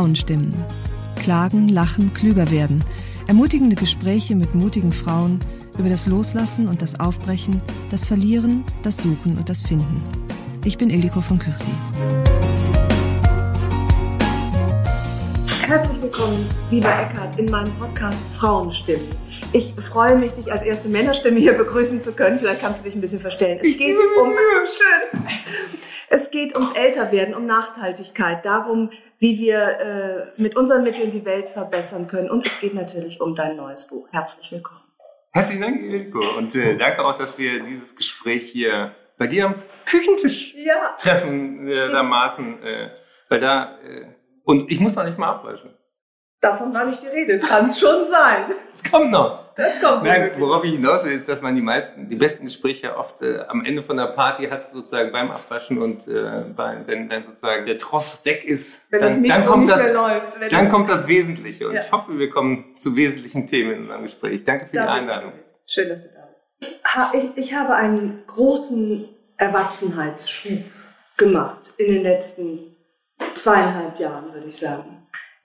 Frauenstimmen. Klagen, lachen, klüger werden. Ermutigende Gespräche mit mutigen Frauen über das Loslassen und das Aufbrechen, das Verlieren, das Suchen und das Finden. Ich bin Ildiko von Kürti. Herzlich willkommen, lieber Eckhard, in meinem Podcast Frauenstimmen. Ich freue mich, dich als erste Männerstimme hier begrüßen zu können. Vielleicht kannst du dich ein bisschen verstellen. Es geht um schön. Es geht ums Älterwerden, um Nachhaltigkeit, darum, wie wir äh, mit unseren Mitteln die Welt verbessern können. Und es geht natürlich um dein neues Buch. Herzlich willkommen. Herzlichen Dank, Ilko. Und äh, danke auch, dass wir dieses Gespräch hier bei dir am Küchentisch Ja. treffen, äh, dermaßen. Äh, weil da, äh, und ich muss noch nicht mal abwaschen. Davon war nicht die Rede. Es kann schon sein. Es kommt noch. Das kommt Nein, wirklich. worauf ich hinaus will, ist, dass man die meisten, die besten Gespräche oft äh, am Ende von der Party hat, sozusagen beim Abwaschen und äh, bei, wenn, wenn sozusagen der Tross weg ist, Wenn das dann, Mikro dann kommt nicht das, mehr läuft. Wenn dann das- kommt das Wesentliche. Und Ja. ich hoffe, wir kommen zu wesentlichen Themen in unserem Gespräch. Danke für die Danke. Einladung. Schön, dass du da bist. Ha- Ich, ich habe einen großen Erwachsenheitsschub gemacht in den letzten zweieinhalb Jahren, würde ich sagen.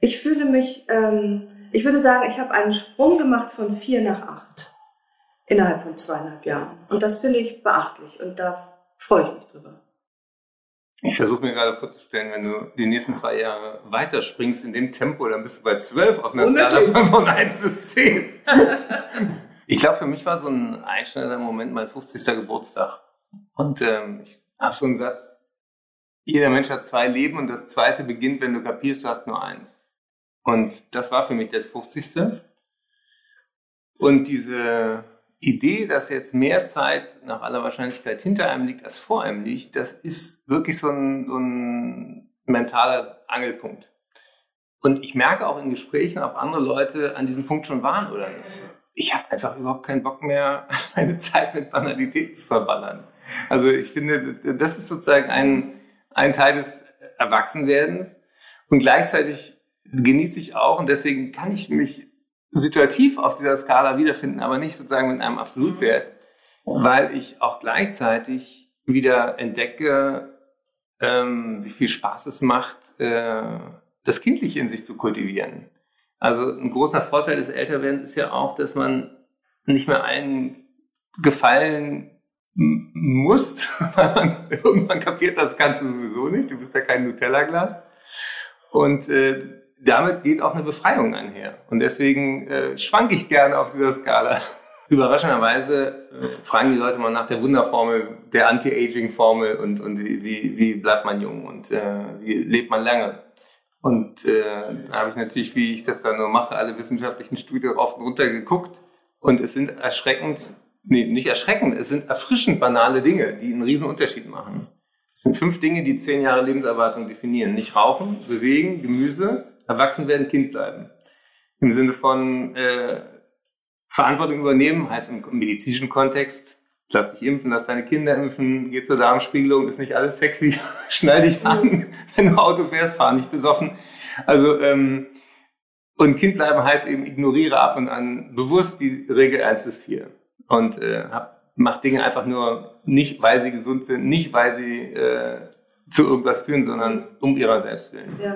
Ich fühle mich, ähm, ich würde sagen, ich habe einen Sprung gemacht von vier nach acht innerhalb von zweieinhalb Jahren. Und das finde ich beachtlich und da freue ich mich drüber. Ich versuche mir gerade vorzustellen, wenn du die nächsten zwei Jahre weiterspringst in dem Tempo, dann bist du bei 12 auf einer Skala von, 1 bis 10. ich glaube, für mich war so ein einschneidender Moment mein 50. Geburtstag. Und ähm, ich habe so einen Satz, jeder Mensch hat zwei Leben und das zweite beginnt, wenn du kapierst, du hast nur eins. Und das war für mich das 50. Und diese Idee, dass jetzt mehr Zeit nach aller Wahrscheinlichkeit hinter einem liegt, als vor einem liegt, das ist wirklich so ein, so ein mentaler Angelpunkt. Und ich merke auch in Gesprächen, ob andere Leute an diesem Punkt schon waren oder nicht. Ich habe einfach überhaupt keinen Bock mehr, meine Zeit mit Banalitäten zu verballern. Also ich finde, das ist sozusagen ein, ein Teil des Erwachsenwerdens. Und gleichzeitig genieße ich auch, und deswegen kann ich mich situativ auf dieser Skala wiederfinden, aber nicht sozusagen mit einem Absolutwert, weil ich auch gleichzeitig wieder entdecke, ähm, wie viel Spaß es macht, äh, das Kindliche in sich zu kultivieren. Also ein großer Vorteil des Älterwerdens ist ja auch, dass man nicht mehr allen gefallen muss, weil man irgendwann kapiert das Ganze sowieso nicht. Du bist ja kein Nutella-Glas. Und äh, damit geht auch eine Befreiung einher. Und deswegen äh, schwanke ich gerne auf dieser Skala. Überraschenderweise äh, fragen die Leute mal nach der Wunderformel, der Anti-Aging-Formel und, und wie, wie, bleibt man jung und äh, wie lebt man lange. Und äh, da habe ich natürlich, wie ich das dann nur mache, alle wissenschaftlichen Studien rauf und runter geguckt. Und es sind erschreckend, nee, nicht erschreckend, es sind erfrischend banale Dinge, die einen riesen Unterschied machen. Es sind fünf Dinge, die zehn Jahre Lebenserwartung definieren. Nicht rauchen, bewegen, Gemüse, erwachsen werden, Kind bleiben. Im Sinne von äh, Verantwortung übernehmen, heißt im medizinischen Kontext, lass dich impfen, lass deine Kinder impfen, geh zur Darmspiegelung, ist nicht alles sexy, schnall dich an, wenn du Auto fährst, fahr nicht besoffen. Also, ähm, und Kind bleiben heißt eben, ignoriere ab und an bewusst die Regel 1 bis 4. Und äh, hab, mach Dinge einfach nur nicht, weil sie gesund sind, nicht, weil sie äh, zu irgendwas führen, sondern um ihrer selbst willen. Ja.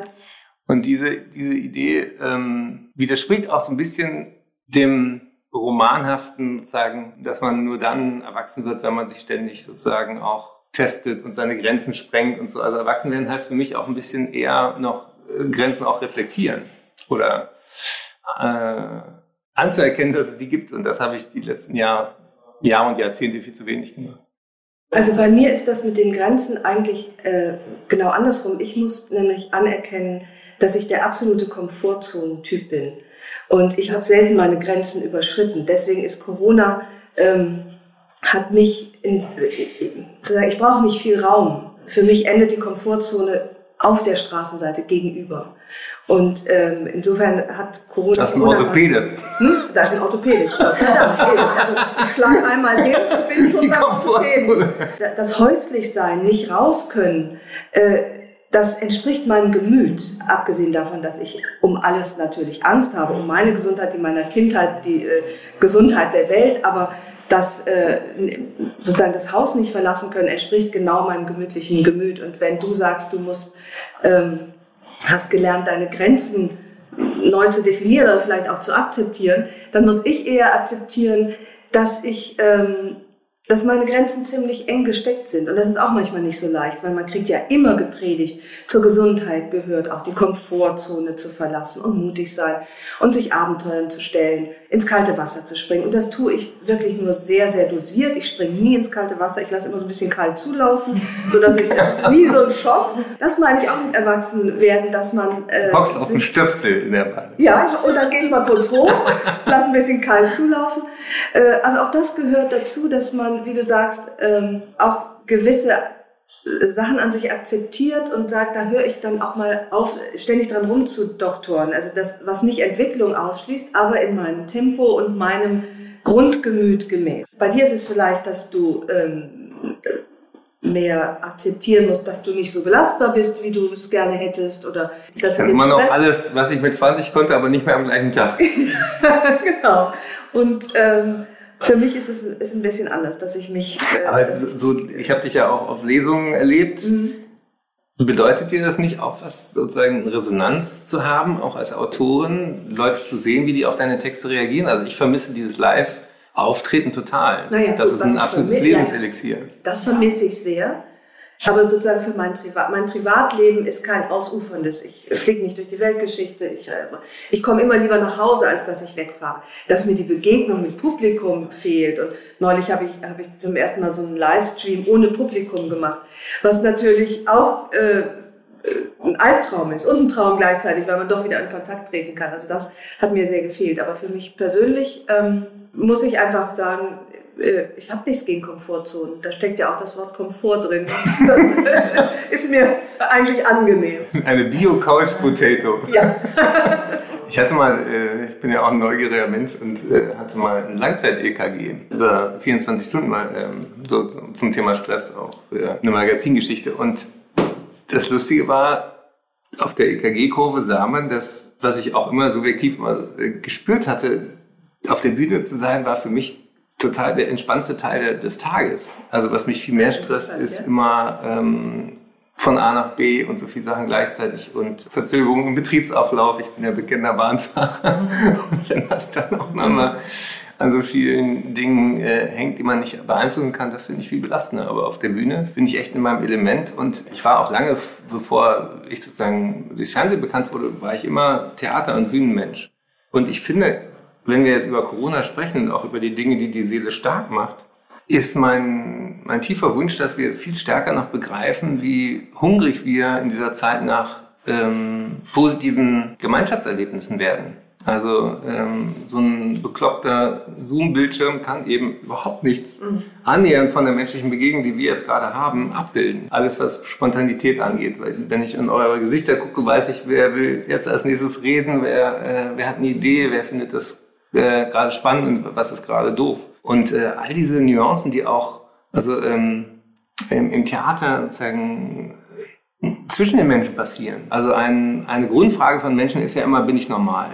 Und diese, diese Idee ähm, widerspricht auch so ein bisschen dem romanhaften, sozusagen, dass man nur dann erwachsen wird, wenn man sich ständig sozusagen auch testet und seine Grenzen sprengt und so. Also erwachsen werden heißt für mich auch ein bisschen eher noch äh, Grenzen auch reflektieren oder äh, anzuerkennen, dass es die gibt. Und das habe ich die letzten Jahr, Jahre und Jahrzehnte viel zu wenig gemacht. Also bei mir ist das mit den Grenzen eigentlich äh, genau andersrum. Ich muss nämlich anerkennen, dass ich der absolute Komfortzone-Typ bin. Und ich habe selten meine Grenzen überschritten. Deswegen ist Corona, ähm, hat mich, in, ich brauche nicht viel Raum. Für mich endet die Komfortzone auf der Straßenseite gegenüber. Und ähm, insofern hat Corona. Das ist ein Orthopäde. Hm? Das ist ein Orthopäde. also ich schlage einmal hin und bin schon beim Orthopäden. Das Häuslichsein, nicht raus können, äh, das entspricht meinem Gemüt, abgesehen davon, dass ich um alles natürlich Angst habe, um meine Gesundheit, die meiner Kindheit, die äh, Gesundheit der Welt, aber das äh, sozusagen das Haus nicht verlassen können, entspricht genau meinem gemütlichen Gemüt. Und wenn du sagst, du musst, ähm, hast gelernt, deine Grenzen neu zu definieren oder vielleicht auch zu akzeptieren, dann muss ich eher akzeptieren, dass ich ähm, dass meine Grenzen ziemlich eng gesteckt sind. Und das ist auch manchmal nicht so leicht, weil man kriegt ja immer gepredigt, zur Gesundheit gehört auch die Komfortzone zu verlassen und mutig sein und sich Abenteuern zu stellen, ins kalte Wasser zu springen. Und das tue ich wirklich nur sehr, sehr dosiert. Ich springe nie ins kalte Wasser. Ich lasse immer so ein bisschen kalt zulaufen, sodass ich das ist nie so ein Schock. Das meine ich auch mit Erwachsenwerden, dass man... Äh, du hockst auf dem Stöpsel in der Bahn. Ja, und dann gehe ich mal kurz hoch, lasse ein bisschen kalt zulaufen. Äh, also auch das gehört dazu, dass man wie du sagst, ähm, auch gewisse Sachen an sich akzeptiert und sagt, da höre ich dann auch mal auf, ständig dran rumzudoktoren. Also das, was nicht Entwicklung ausschließt, aber in meinem Tempo und meinem Grundgemüt gemäß. Bei dir ist es vielleicht, dass du ähm, mehr akzeptieren musst, dass du nicht so belastbar bist, wie du es gerne hättest oder dass du immer noch alles, was ich mit 20 konnte, aber nicht mehr am gleichen Tag. genau. Und ähm, für mich ist es ist ein bisschen anders, dass ich mich. Äh, Aber so, ich habe dich ja auch auf Lesungen erlebt. Mhm. Bedeutet dir das nicht auch was, sozusagen Resonanz zu haben, auch als Autorin, Leute zu sehen, wie die auf deine Texte reagieren? Also ich vermisse dieses Live-Auftreten total. Naja, das, das ist ein absolutes Lebenselixier. Das vermisse ich sehr. Aber sozusagen für mein Privat, mein Privatleben ist kein ausuferndes. Ich fliege nicht durch die Weltgeschichte. Ich, äh, ich komme immer lieber nach Hause, als dass ich wegfahre. Dass mir die Begegnung mit Publikum fehlt. Und neulich habe ich, habe ich zum ersten Mal so einen Livestream ohne Publikum gemacht. Was natürlich auch, äh, ein Albtraum ist und ein Traum gleichzeitig, weil man doch wieder in Kontakt treten kann. Also das hat mir sehr gefehlt. Aber für mich persönlich ähm, muss ich einfach sagen, ich habe nichts gegen Komfortzonen. Da steckt ja auch das Wort Komfort drin. Das ist mir eigentlich angenehm. Eine Bio-Couch Potato. Ja. Ich hatte mal, äh, ich bin ja auch ein neugieriger Mensch und äh, hatte mal ein Langzeit-EKG über 24 Stunden mal ähm, so zum Thema Stress auch für eine Magazingeschichte. Und das Lustige war, auf der EKG-Kurve sah man, dass, was ich auch immer subjektiv mal gespürt hatte, auf der Bühne zu sein, war für mich total der entspannte Teil des Tages. Also was mich viel mehr stresst, ist immer ähm, von A nach B und so viele Sachen gleichzeitig und Verzögerungen im Betriebsauflauf. Ich bin ja bekennender Bahnfahrer und wenn das dann auch nochmal an so vielen Dingen äh, hängt, die man nicht beeinflussen kann, das finde ich viel belastender. Aber auf der Bühne bin ich echt in meinem Element und ich war auch lange, bevor ich sozusagen durchs Fernsehen bekannt wurde, war ich immer Theater- und Bühnenmensch. Und ich finde, wenn wir jetzt über Corona sprechen und auch über die Dinge, die die Seele stark macht, ist mein, mein tiefer Wunsch, dass wir viel stärker noch begreifen, wie hungrig wir in dieser Zeit nach ähm, positiven Gemeinschaftserlebnissen werden. Also ähm, so ein bekloppter Zoom-Bildschirm kann eben überhaupt nichts mhm. annähernd von der menschlichen Begegnung, die wir jetzt gerade haben, abbilden. Alles, was Spontanität angeht. Weil wenn ich in eure Gesichter gucke, weiß ich, wer will jetzt als nächstes reden, wer, äh, wer hat eine Idee, wer findet das äh, gerade spannend und was ist gerade doof. Und äh, all diese Nuancen, die auch also ähm, im, im Theater sozusagen zwischen den Menschen passieren. Also ein, eine Grundfrage von Menschen ist ja immer, bin ich normal?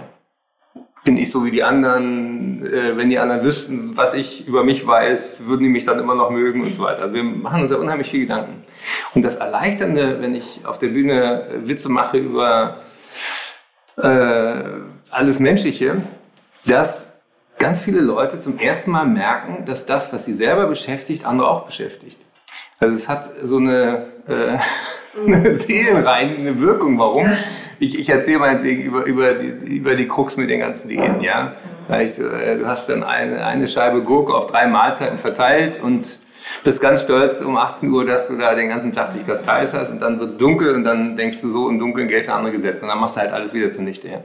Bin ich so wie die anderen? Äh, wenn die anderen wüssten, was ich über mich weiß, würden die mich dann immer noch mögen und so weiter. Also wir machen uns ja unheimlich viel Gedanken. Und das Erleichternde, wenn ich auf der Bühne Witze mache über äh, alles Menschliche, dass ganz viele Leute zum ersten Mal merken, dass das, was sie selber beschäftigt, andere auch beschäftigt. Also es hat so eine, äh, eine seelenreinigende Wirkung. Warum? ich, ich erzähle meinetwegen über, über, die, über die Krux mit den ganzen Diäten, ja. Äh, du hast dann eine, eine Scheibe Gurke auf drei Mahlzeiten verteilt und bist ganz stolz um 18 Uhr, dass du da den ganzen Tag dich Kasteis hast und dann wird es dunkel und dann denkst du so, im Dunkeln gelten andere Gesetze und dann machst du halt alles wieder zunichte. Ja.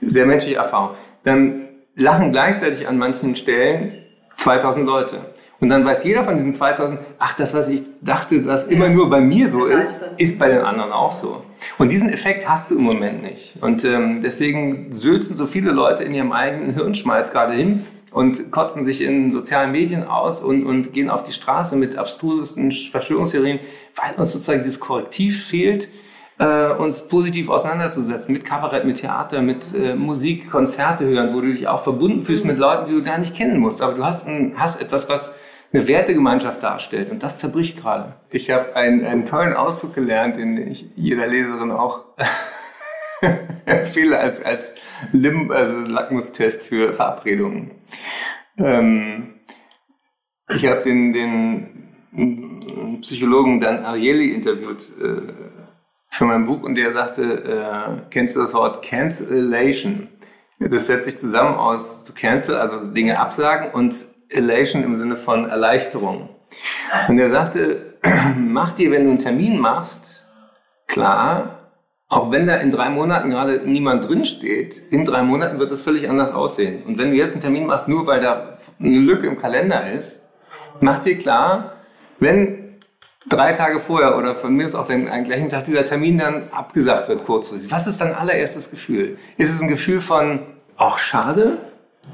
Sehr menschliche Erfahrung. Dann lachen gleichzeitig an manchen Stellen 2000 Leute. Und dann weiß jeder von diesen 2000, ach, das, was ich dachte, was immer nur bei mir so ist, ist bei den anderen auch so. Und diesen Effekt hast du im Moment nicht. Und ähm, deswegen sülzen so viele Leute in ihrem eigenen Hirnschmalz gerade hin und kotzen sich in sozialen Medien aus und, und gehen auf die Straße mit abstrusesten Verschwörungstheorien, weil uns sozusagen dieses Korrektiv fehlt, äh, uns positiv auseinanderzusetzen mit Kabarett, mit Theater, mit äh, Musik, Konzerte hören, wo du dich auch verbunden fühlst mit Leuten, die du gar nicht kennen musst. Aber du hast, ein, hast etwas, was eine Wertegemeinschaft darstellt. Und das zerbricht gerade. Ich habe einen, einen tollen Ausdruck gelernt, den ich jeder Leserin auch empfehle als, als Lim, also Lackmustest für Verabredungen. Ähm, ich habe den, den Psychologen Dan Ariely interviewt äh, für mein Buch und der sagte, äh, kennst du das Wort Cancellation? Das setzt sich zusammen aus to cancel, also Dinge absagen und Elation im Sinne von Erleichterung. Und er sagte, mach dir, wenn du einen Termin machst, klar, auch wenn da in drei Monaten gerade niemand drinsteht, in drei Monaten wird es völlig anders aussehen. Und wenn du jetzt einen Termin machst, nur weil da eine Lücke im Kalender ist, mach dir klar, wenn drei Tage vorher oder von mir ist auch den gleichen Tag dieser Termin dann abgesagt wird kurzfristig, was ist dein allererstes Gefühl? Ist es ein Gefühl von, ach schade,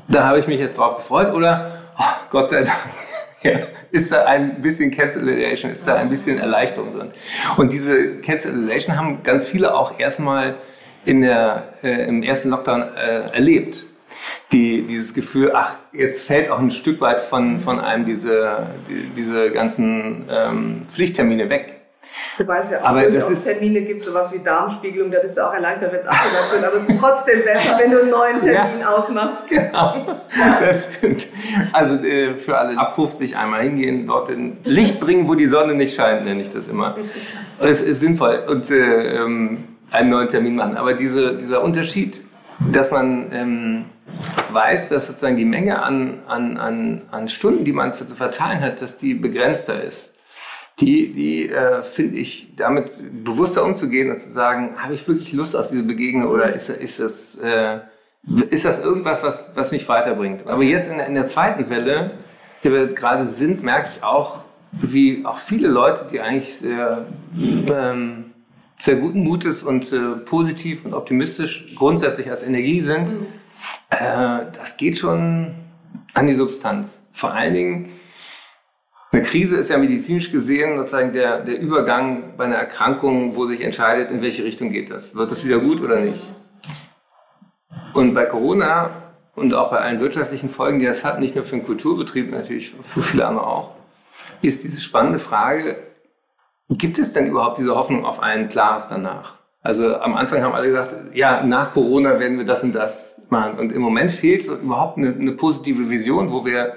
da habe ich mich jetzt drauf gefreut oder oh, Gott sei Dank, ja, ist da ein bisschen Cancellation, ist da ein bisschen Erleichterung drin. Und diese Cancellation haben ganz viele auch erstmal in der, äh, im ersten Lockdown äh, erlebt. Die, dieses Gefühl, ach, jetzt fällt auch ein Stück weit von, von einem diese, die, diese ganzen ähm, Pflichttermine weg. Wobei es ja auch aber durchaus Termine gibt, sowas wie Darmspiegelung, da bist du auch erleichtert, wenn es abgesagt wird, aber es ist trotzdem besser, wenn du einen neuen Termin ja, ausmachst. Genau, das stimmt. Also äh, für alle ab 50 einmal hingehen, dort in Licht bringen, wo die Sonne nicht scheint, nenne ich das immer. Es ist sinnvoll und äh, ähm, einen neuen Termin machen. Aber diese, dieser Unterschied, dass man ähm, weiß, dass sozusagen die Menge an, an, an, an Stunden, die man zu verteilen hat, dass die begrenzter ist die, die äh, finde ich, damit bewusster umzugehen und zu sagen, habe ich wirklich Lust auf diese Begegnung oder ist, ist, das, äh, ist das irgendwas, was, was mich weiterbringt? Aber jetzt in, in der zweiten Welle, die wir gerade sind, merke ich auch, wie auch viele Leute, die eigentlich sehr, ähm, sehr guten Mutes und äh, positiv und optimistisch grundsätzlich als Energie sind, mhm. Äh, das geht schon an die Substanz. Vor allen Dingen, eine Krise ist ja medizinisch gesehen sozusagen der, der Übergang bei einer Erkrankung, wo sich entscheidet, in welche Richtung geht das. Wird das wieder gut oder nicht? Und bei Corona und auch bei allen wirtschaftlichen Folgen, die das hat, nicht nur für den Kulturbetrieb, natürlich für viele andere auch, ist diese spannende Frage, gibt es denn überhaupt diese Hoffnung auf ein klares danach? Also am Anfang haben alle gesagt, ja, nach Corona werden wir das und das machen. Und im Moment fehlt so überhaupt eine, eine positive Vision, wo wir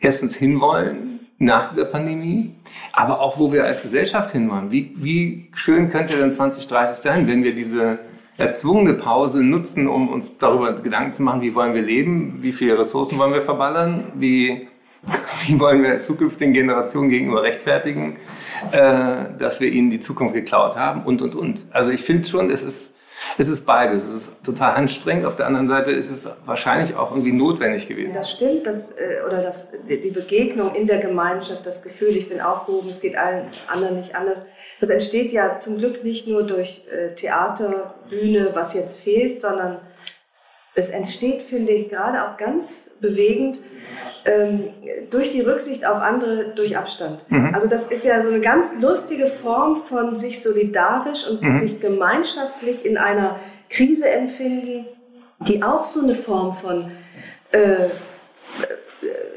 erstens hinwollen, nach dieser Pandemie, aber auch wo wir als Gesellschaft hinwollen. Wie, wie schön könnte denn 2030 sein, wenn wir diese erzwungene Pause nutzen, um uns darüber Gedanken zu machen, wie wollen wir leben, wie viele Ressourcen wollen wir verballern, wie, wie wollen wir zukünftigen Generationen gegenüber rechtfertigen, äh, dass wir ihnen die Zukunft geklaut haben und, und, und. Also ich finde schon, es ist es ist beides. Es ist total anstrengend. Auf der anderen Seite ist es wahrscheinlich auch irgendwie notwendig gewesen. Das stimmt, das, äh, oder das, die Begegnung in der Gemeinschaft, das Gefühl, ich bin aufgehoben, es geht allen anderen nicht anders. Das entsteht ja zum Glück nicht nur durch äh, Theater, Bühne, was jetzt fehlt, sondern es entsteht, finde ich, gerade auch ganz bewegend ähm, durch die Rücksicht auf andere durch Abstand. Mhm. Also das ist ja so eine ganz lustige Form von sich solidarisch und mhm. sich gemeinschaftlich in einer Krise empfinden, die auch so eine Form von, äh,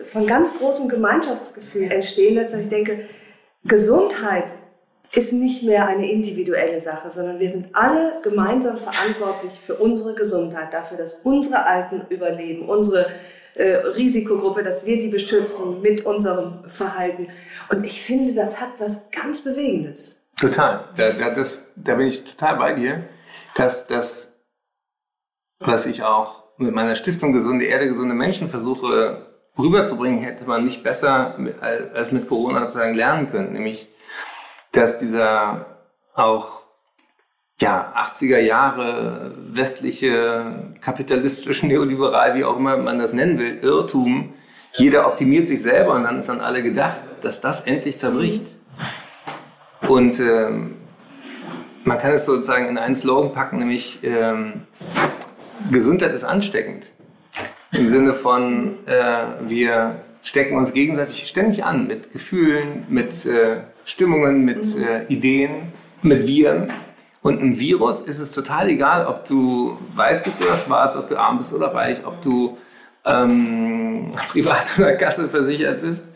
von ganz großem Gemeinschaftsgefühl entstehen lässt. ich denke, Gesundheit ist nicht mehr eine individuelle Sache, sondern wir sind alle gemeinsam verantwortlich für unsere Gesundheit, dafür, dass unsere Alten überleben, unsere äh, Risikogruppe, dass wir die beschützen mit unserem Verhalten. Und ich finde, das hat was ganz Bewegendes. Total. Da, da, das, da bin ich total bei dir. dass das, was ich auch mit meiner Stiftung Gesunde Erde, gesunde Menschen versuche rüberzubringen, hätte man nicht besser als mit Corona sozusagen lernen können. Nämlich, dass dieser auch ja, 80er Jahre westliche, kapitalistisch, neoliberal, wie auch immer man das nennen will, Irrtum, jeder optimiert sich selber und dann ist an alle gedacht, dass das endlich zerbricht. Und ähm, man kann es sozusagen in einen Slogan packen, nämlich ähm, Gesundheit ist ansteckend. Im Sinne von, äh, wir stecken uns gegenseitig ständig an mit Gefühlen, mit äh, Stimmungen, mit äh, Ideen, mit Viren. Und ein Virus ist es total egal, ob du weiß bist oder schwarz, ob du arm bist oder reich, ob du ähm, privat oder Kasse versichert bist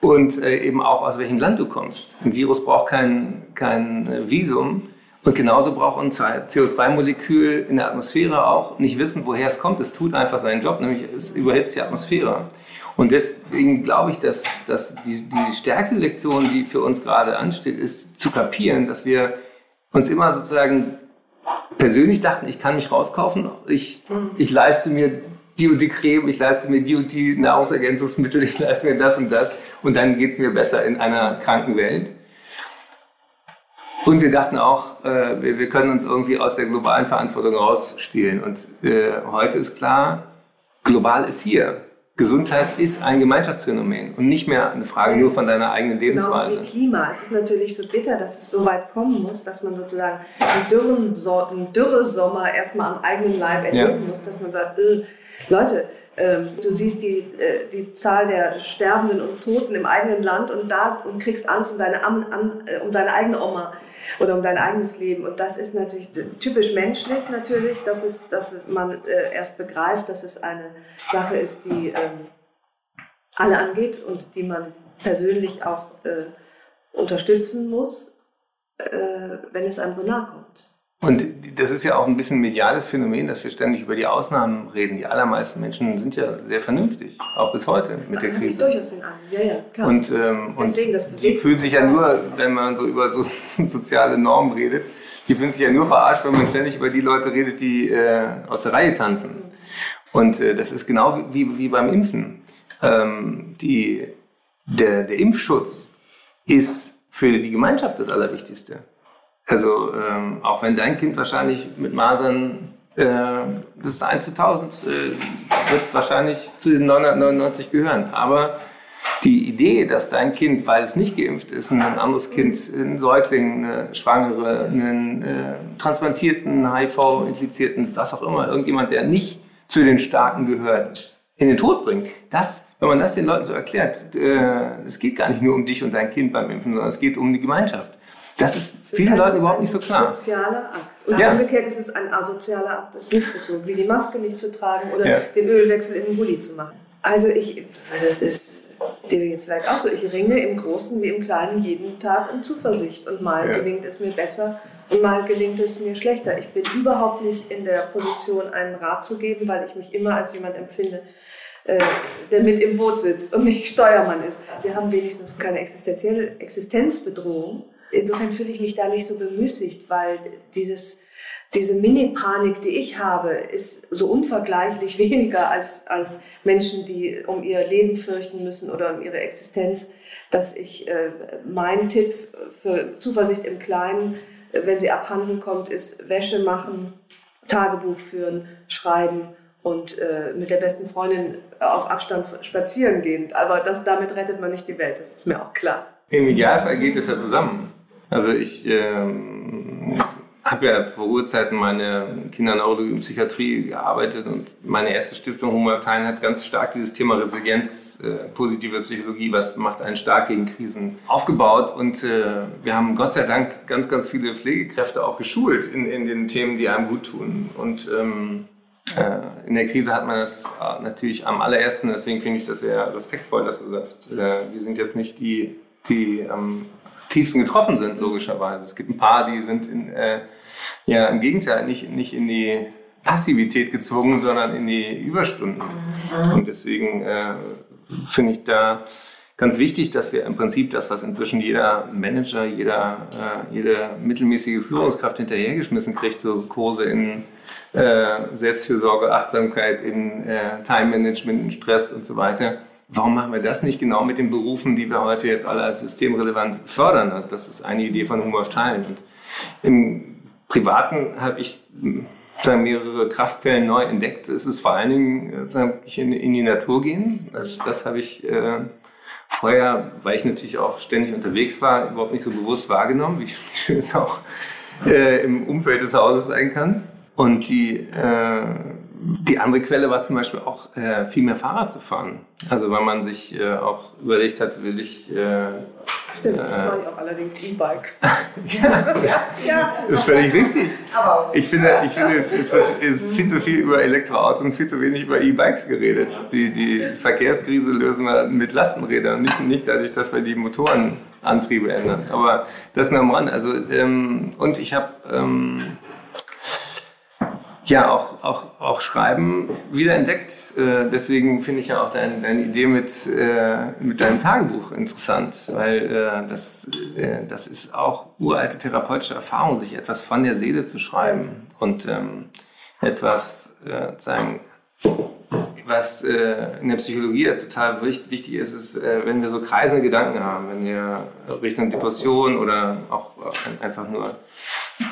und äh, eben auch aus welchem Land du kommst. Ein Virus braucht kein, kein äh, Visum. Und genauso braucht ein CO2-Molekül in der Atmosphäre auch nicht wissen, woher es kommt. Es tut einfach seinen Job, nämlich es überhitzt die Atmosphäre. Und deswegen glaube ich, dass, dass die, die stärkste Lektion, die für uns gerade ansteht, ist zu kapieren, dass wir uns immer sozusagen persönlich dachten, ich kann mich rauskaufen, ich, ich leiste mir die und die Creme, ich leiste mir die und die Nahrungsergänzungsmittel, ich leiste mir das und das und dann geht es mir besser in einer kranken Welt. Und wir dachten auch, äh, wir, wir, können uns irgendwie aus der globalen Verantwortung rausstehlen. Und äh, heute ist klar, global ist hier. Gesundheit ist ein Gemeinschaftsphänomen und nicht mehr eine Frage nur von deiner eigenen Lebensweise. Genauso wie Klima. Es ist natürlich so bitter, dass es so weit kommen muss, dass man sozusagen einen, dürren, einen Dürresommer erstmal am eigenen Leib erleben ja. muss, dass man sagt, äh, Leute, ähm, du siehst die, äh, die Zahl der Sterbenden und Toten im eigenen Land und da und kriegst Angst um deine, äh, um deine eigene Oma oder um dein eigenes Leben. Und das ist natürlich typisch menschlich natürlich, dass, es, dass man äh, erst begreift, dass es eine Sache ist, die ähm, alle angeht und die man persönlich auch äh, unterstützen muss, äh, wenn es einem so nahe kommt. Und das ist ja auch ein bisschen ein mediales Phänomen, dass wir ständig über die Ausnahmen reden. Die allermeisten Menschen sind ja sehr vernünftig, auch bis heute mit der Krise. Durchaus den an. Ja, ja, klar. Und, ähm, Deswegen, und die fühlen sich ja nur, wenn man so über so soziale Normen redet, die fühlen sich ja nur verarscht, wenn man ständig über die Leute redet, die äh, aus der Reihe tanzen. Und äh, das ist genau wie, wie beim Impfen. Ähm, die, der, der Impfschutz ist für die Gemeinschaft das Allerwichtigste. Also ähm, auch wenn dein Kind wahrscheinlich mit Masern, äh, das ist 1 zu 1000, äh, wird wahrscheinlich zu den 999 gehören. Aber die Idee, dass dein Kind, weil es nicht geimpft ist, ein anderes Kind, ein Säugling, eine Schwangere, einen äh, transplantierten, HIV-infizierten, was auch immer, irgendjemand, der nicht zu den Starken gehört, in den Tod bringt, das, wenn man das den Leuten so erklärt, äh, es geht gar nicht nur um dich und dein Kind beim Impfen, sondern es geht um die Gemeinschaft. Das ist vielen Leuten überhaupt nicht so klar. Ein sozialer Akt. Und ja. umgekehrt ist es ein asozialer Akt, das nicht zu tun, wie die Maske nicht zu tragen oder ja. den Ölwechsel in den Bulli zu machen. Also ich, also das ist dir jetzt vielleicht auch so, ich ringe im Großen wie im Kleinen jeden Tag um Zuversicht und mal ja. gelingt es mir besser und mal gelingt es mir schlechter. Ich bin überhaupt nicht in der Position, einen Rat zu geben, weil ich mich immer als jemand empfinde, äh, der mit im Boot sitzt und nicht Steuermann ist. Wir haben wenigstens keine existenzielle Existenzbedrohung insofern fühle ich mich da nicht so bemüßigt, weil dieses, diese Mini-Panik, die ich habe, ist so unvergleichlich weniger als, als Menschen, die um ihr Leben fürchten müssen oder um ihre Existenz, dass ich äh, mein Tipp für Zuversicht im Kleinen, wenn sie abhanden kommt, ist Wäsche machen, Tagebuch führen, schreiben und äh, mit der besten Freundin auf Abstand spazieren gehen. Aber das, damit rettet man nicht die Welt, das ist mir auch klar. Im Idealfall geht es ja zusammen. Also ich ähm, habe ja vor Urzeiten meine Kinderneurologie und Psychiatrie gearbeitet und meine erste Stiftung Homöopathen hat ganz stark dieses Thema Resilienz, äh, positive Psychologie, was macht einen stark gegen Krisen, aufgebaut. Und äh, wir haben Gott sei Dank ganz, ganz viele Pflegekräfte auch geschult in, in den Themen, die einem gut tun. Und ähm, äh, in der Krise hat man das äh, natürlich am allerersten, deswegen finde ich das sehr respektvoll, dass du sagst, äh, wir sind jetzt nicht die, die ähm, tiefsten getroffen sind, logischerweise. Es gibt ein paar, die sind in, äh, ja im Gegenteil nicht, nicht in die Passivität gezwungen, sondern in die Überstunden. Und deswegen äh, finde ich da ganz wichtig, dass wir im Prinzip das, was inzwischen jeder Manager, jeder, äh, jede mittelmäßige Führungskraft hinterhergeschmissen kriegt, so Kurse in äh, Selbstfürsorge, Achtsamkeit, in äh, Time Management, in Stress und so weiter. Warum machen wir das nicht genau mit den Berufen, die wir heute jetzt alle als systemrelevant fördern? Also das ist eine Idee von Humor auf Teilen. Und im Privaten habe ich mehrere Kraftquellen neu entdeckt. Es ist vor allen Dingen äh, in, in die Natur gehen. Das, das habe ich äh, vorher, weil ich natürlich auch ständig unterwegs war, überhaupt nicht so bewusst wahrgenommen, wie schön es auch äh, im Umfeld des Hauses sein kann. Und die, äh, die andere Quelle war zum Beispiel auch äh, viel mehr Fahrrad zu fahren. Also weil man sich äh, auch überlegt hat, will ich... Äh, Stimmt, das mache ich auch allerdings E-Bike. ja, ja, ja, völlig richtig. Aber ich finde, ich finde es wird viel zu viel über Elektroautos und viel zu wenig über E-Bikes geredet. Die, die Verkehrskrise lösen wir mit Lastenrädern, nicht, nicht dadurch, dass wir die Motorenantriebe ändern. Aber das nur am Rand. Also, ähm, und ich habe... Ähm, ja, auch, auch, auch Schreiben wieder entdeckt. Äh, deswegen finde ich ja auch dein, deine Idee mit, äh, mit deinem Tagebuch interessant, weil äh, das, äh, das ist auch uralte therapeutische Erfahrung, sich etwas von der Seele zu schreiben und ähm, etwas äh, sagen, was äh, in der Psychologie total wichtig ist, ist, äh, wenn wir so kreisende Gedanken haben, wenn wir Richtung Depression oder auch einfach nur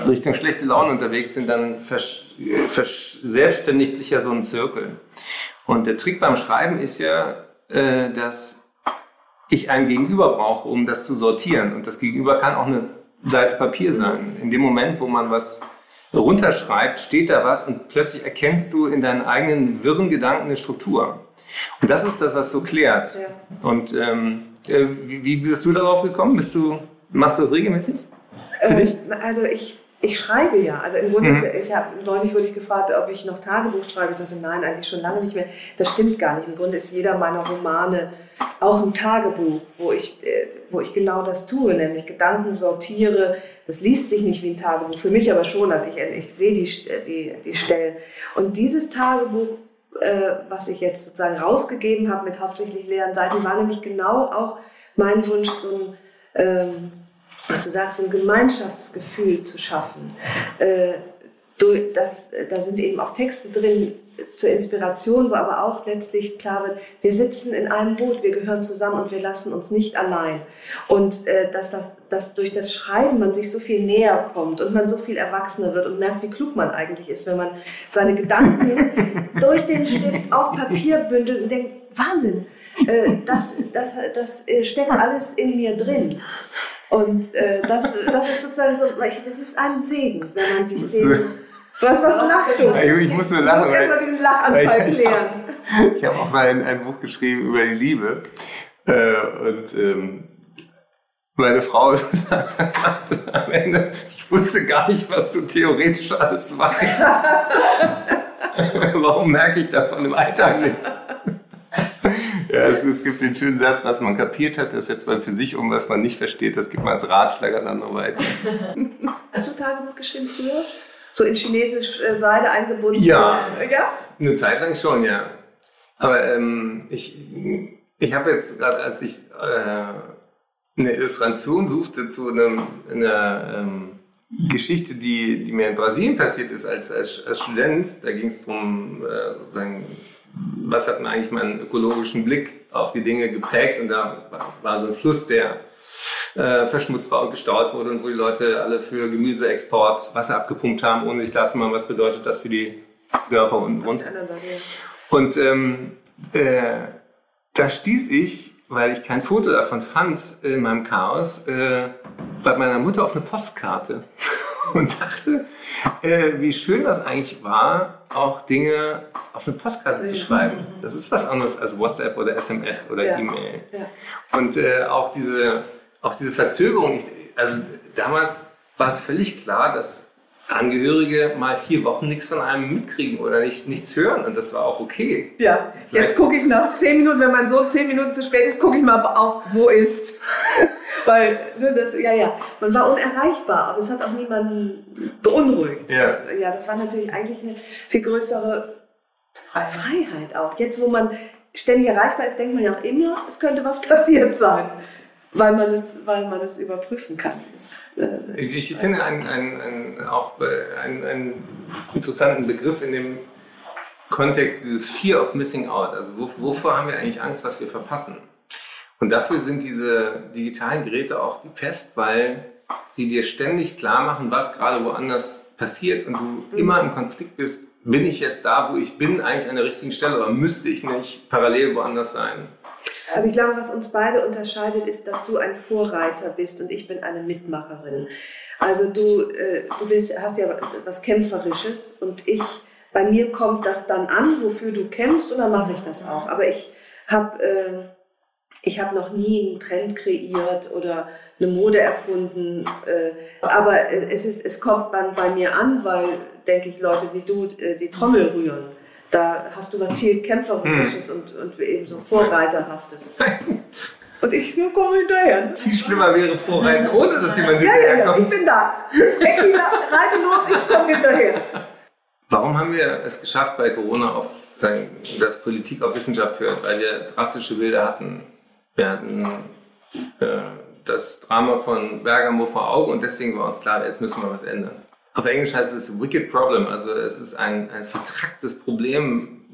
Richtung schlechte Laune unterwegs sind, dann verselbstständigt sich ja so ein Zirkel. Und der Trick beim Schreiben ist ja, äh, dass ich ein Gegenüber brauche, um das zu sortieren. Und das Gegenüber kann auch eine Seite Papier sein. In dem Moment, wo man was runterschreibt, steht da was und plötzlich erkennst du in deinen eigenen wirren Gedanken eine Struktur. Und das ist das, was so klärt. Ja. Und ähm, äh, wie, wie bist du darauf gekommen? Bist du, machst du das regelmäßig? Für ähm, dich? Also ich, ich schreibe ja. Also im Grunde, mhm. ich hab, neulich wurde ich gefragt, ob ich noch Tagebuch schreibe. Ich sagte, nein, eigentlich schon lange nicht mehr. Das stimmt gar nicht. Im Grunde ist jeder meiner Romane auch ein Tagebuch, wo ich, äh, wo ich genau das tue, nämlich Gedanken sortiere. Das liest sich nicht wie ein Tagebuch, für mich aber schon. Also ich, ich sehe die, die, die Stellen. Und dieses Tagebuch, äh, was ich jetzt sozusagen rausgegeben habe mit hauptsächlich leeren Seiten, war nämlich genau auch mein Wunsch, so ein... Ähm, was du sagst, so ein Gemeinschaftsgefühl zu schaffen. Äh, das, da sind eben auch Texte drin zur Inspiration, wo aber auch letztlich klar wird, wir sitzen in einem Boot, wir gehören zusammen und wir lassen uns nicht allein. Und äh, dass, das, dass durch das Schreiben man sich so viel näher kommt und man so viel erwachsener wird und merkt, wie klug man eigentlich ist, wenn man seine Gedanken durch den Stift auf Papier bündelt und denkt, Wahnsinn, äh, das, das, das steckt alles in mir drin. Und äh, das, das ist sozusagen so, das ist ein Segen, wenn man sich den. Was, was lachst du? Ich, ich muss nur lachen. Musst erstmal diesen Lachanfall ich, klären. Ich habe hab auch mal ein, ein, Buch geschrieben über die Liebe. Äh, und ähm, meine Frau sagte am Ende, ich wusste gar nicht, was du theoretisch alles weißt. Warum merke ich davon im Alltag nichts? Ja, es, es, gibt den schönen Satz, was man kapiert hat, das setzt man für sich um, was man nicht versteht, das gibt man als Ratschlag an andere weiter. Hast du Tagebuch geschrieben früher? So in chinesisch äh, Seide eingebunden? Ja. ja, eine Zeit lang schon, ja. Aber ähm, ich, ich habe jetzt gerade, als ich äh, eine Illustration suchte zu einem, einer ähm, Geschichte, die, die mir in Brasilien passiert ist als, als, als Student, da ging es darum, äh, sozusagen was hat mir eigentlich meinen ökologischen Blick auf die Dinge geprägt? Und da war so ein Fluss, der äh, verschmutzt war und gestaut wurde und wo die Leute alle für Gemüseexport Wasser abgepumpt haben, ohne sich klar zu machen, was bedeutet das für die Dörfer unten runter. Und ähm, äh, da stieß ich, weil ich kein Foto davon fand in meinem Chaos, äh, bei meiner Mutter auf eine Postkarte und dachte, äh, wie schön das eigentlich war, auch Dinge auf eine Postkarte zu schreiben. Das ist was anderes als WhatsApp oder SMS oder ja. E-Mail. Ja. Und äh, auch, diese, auch diese Verzögerung, ich, also damals war es völlig klar, dass Angehörige mal vier Wochen nichts von einem mitkriegen oder nicht, nichts hören und das war auch okay. Ja, jetzt gucke ich nach zehn Minuten, wenn mein Sohn zehn Minuten zu spät ist, gucke ich mal auf, wo ist. Weil, ne, das, ja, ja, man war unerreichbar, aber es hat auch niemanden beunruhigt. Ja. Das, ja, das war natürlich eigentlich eine viel größere Freiheit auch. Jetzt, wo man ständig erreichbar ist, denkt man ja auch immer, es könnte was passiert sein, weil man es, weil man es überprüfen kann. Das, äh, ich finde einen, einen, einen, auch äh, einen, einen interessanten Begriff in dem Kontext dieses Fear of Missing Out. Also wovor haben wir eigentlich Angst, was wir verpassen? Und dafür sind diese digitalen Geräte auch die Pest, weil sie dir ständig klar machen, was gerade woanders passiert und du mhm. immer im Konflikt bist, bin ich jetzt da, wo ich bin, eigentlich an der richtigen Stelle oder müsste ich nicht parallel woanders sein? Aber ich glaube, was uns beide unterscheidet, ist, dass du ein Vorreiter bist und ich bin eine Mitmacherin. Also du, äh, du bist, hast ja was Kämpferisches und ich, bei mir kommt das dann an, wofür du kämpfst und dann mache ich das auch. Aber ich habe äh, ich habe noch nie einen Trend kreiert oder eine Mode erfunden, äh, aber es, ist, es kommt dann bei mir an, weil, denke ich, Leute wie du äh, die Trommel rühren. Da hast du was viel Kämpferisches hm. und, und eben so Vorreiterhaftes. Und ich komme hinterher. Viel schlimmer wäre Vorreiten, ohne dass jemand ja, hinterher ja, ja, ich bin da. Ecki, reite los, ich komme hinterher. Warum haben wir es geschafft, bei Corona auf, sagen, dass Politik auf Wissenschaft hört? Weil wir drastische Bilder hatten wir hatten äh, das Drama von Bergamo vor Augen und deswegen war uns klar, jetzt müssen wir was ändern. Auf Englisch heißt es Wicked Problem, also es ist ein, ein vertracktes Problem,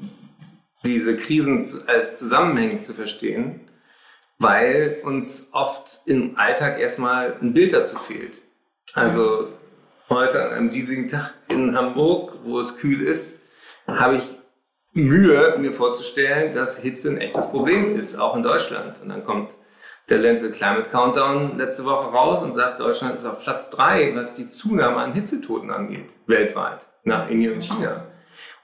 diese Krisen als Zusammenhänge zu verstehen, weil uns oft im Alltag erstmal ein Bild dazu fehlt. Also heute an einem diesigen Tag in Hamburg, wo es kühl ist, habe ich Mühe, mir vorzustellen, dass Hitze ein echtes Problem ist, auch in Deutschland. Und dann kommt der Lancet Climate Countdown letzte Woche raus und sagt, Deutschland ist auf Platz drei, was die Zunahme an Hitzetoten angeht, weltweit, nach Indien und China.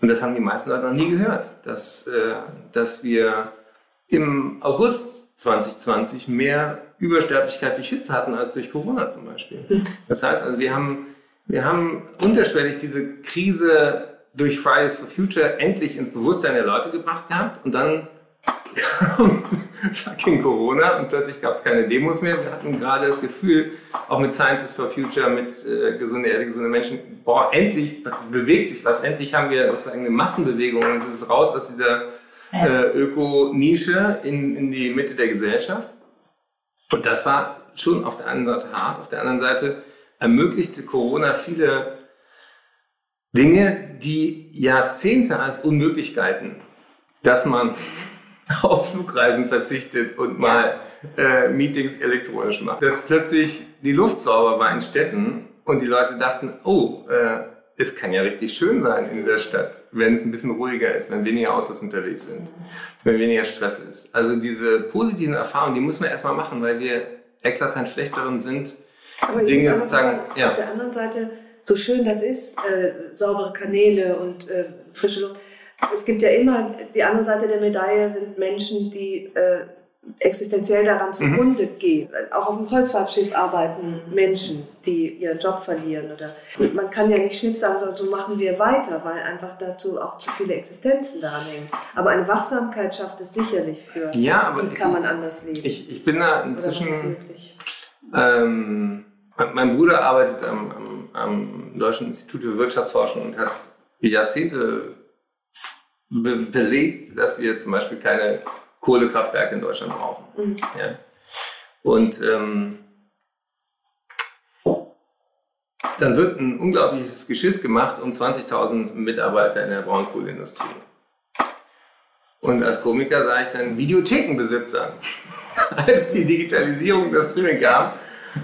Und das haben die meisten Leute noch nie gehört, dass, äh, dass wir im August 2020 mehr Übersterblichkeit durch Hitze hatten als durch Corona zum Beispiel. Das heißt also, wir haben, wir haben unterschwellig diese Krise durch Fridays for Future endlich ins Bewusstsein der Leute gebracht gehabt und dann kam fucking Corona und plötzlich gab es keine Demos mehr. Wir hatten gerade das Gefühl, auch mit Scientists for Future, mit äh, gesunde Erde, gesunde Menschen, boah, endlich bewegt sich was, endlich haben wir sozusagen eine Massenbewegung und es ist raus aus dieser äh, Öko-Nische in, in die Mitte der Gesellschaft. Und das war schon auf der einen Seite hart, auf der anderen Seite ermöglichte Corona viele Dinge, die Jahrzehnte als unmöglich galten, dass man auf Flugreisen verzichtet und mal äh, Meetings elektronisch macht. Dass plötzlich die Luft sauber war in Städten und die Leute dachten, oh, äh, es kann ja richtig schön sein in der Stadt, wenn es ein bisschen ruhiger ist, wenn weniger Autos unterwegs sind, wenn weniger Stress ist. Also diese positiven Erfahrungen, die muss man erstmal machen, weil wir eklatant schlechteren sind, Dinge sozusagen. Ja. Auf der anderen Seite so schön das ist, äh, saubere Kanäle und äh, frische Luft. Es gibt ja immer, die andere Seite der Medaille sind Menschen, die äh, existenziell daran zugrunde mhm. gehen. Auch auf dem Kreuzfahrtschiff arbeiten Menschen, die ihren Job verlieren. Oder man kann ja nicht schnipp sagen, so machen wir weiter, weil einfach dazu auch zu viele Existenzen da hängen. Aber eine Wachsamkeit schafft es sicherlich für. Ja, aber wie kann man anders leben? Ich, ich bin da inzwischen. Ähm, mein Bruder arbeitet am, am am Deutschen Institut für Wirtschaftsforschung und hat Jahrzehnte be belegt, dass wir zum Beispiel keine Kohlekraftwerke in Deutschland brauchen. Mhm. Ja. Und ähm, dann wird ein unglaubliches Geschiss gemacht um 20.000 Mitarbeiter in der Braunkohleindustrie. Und als Komiker sage ich dann Videothekenbesitzern. als die Digitalisierung das Streaming kam,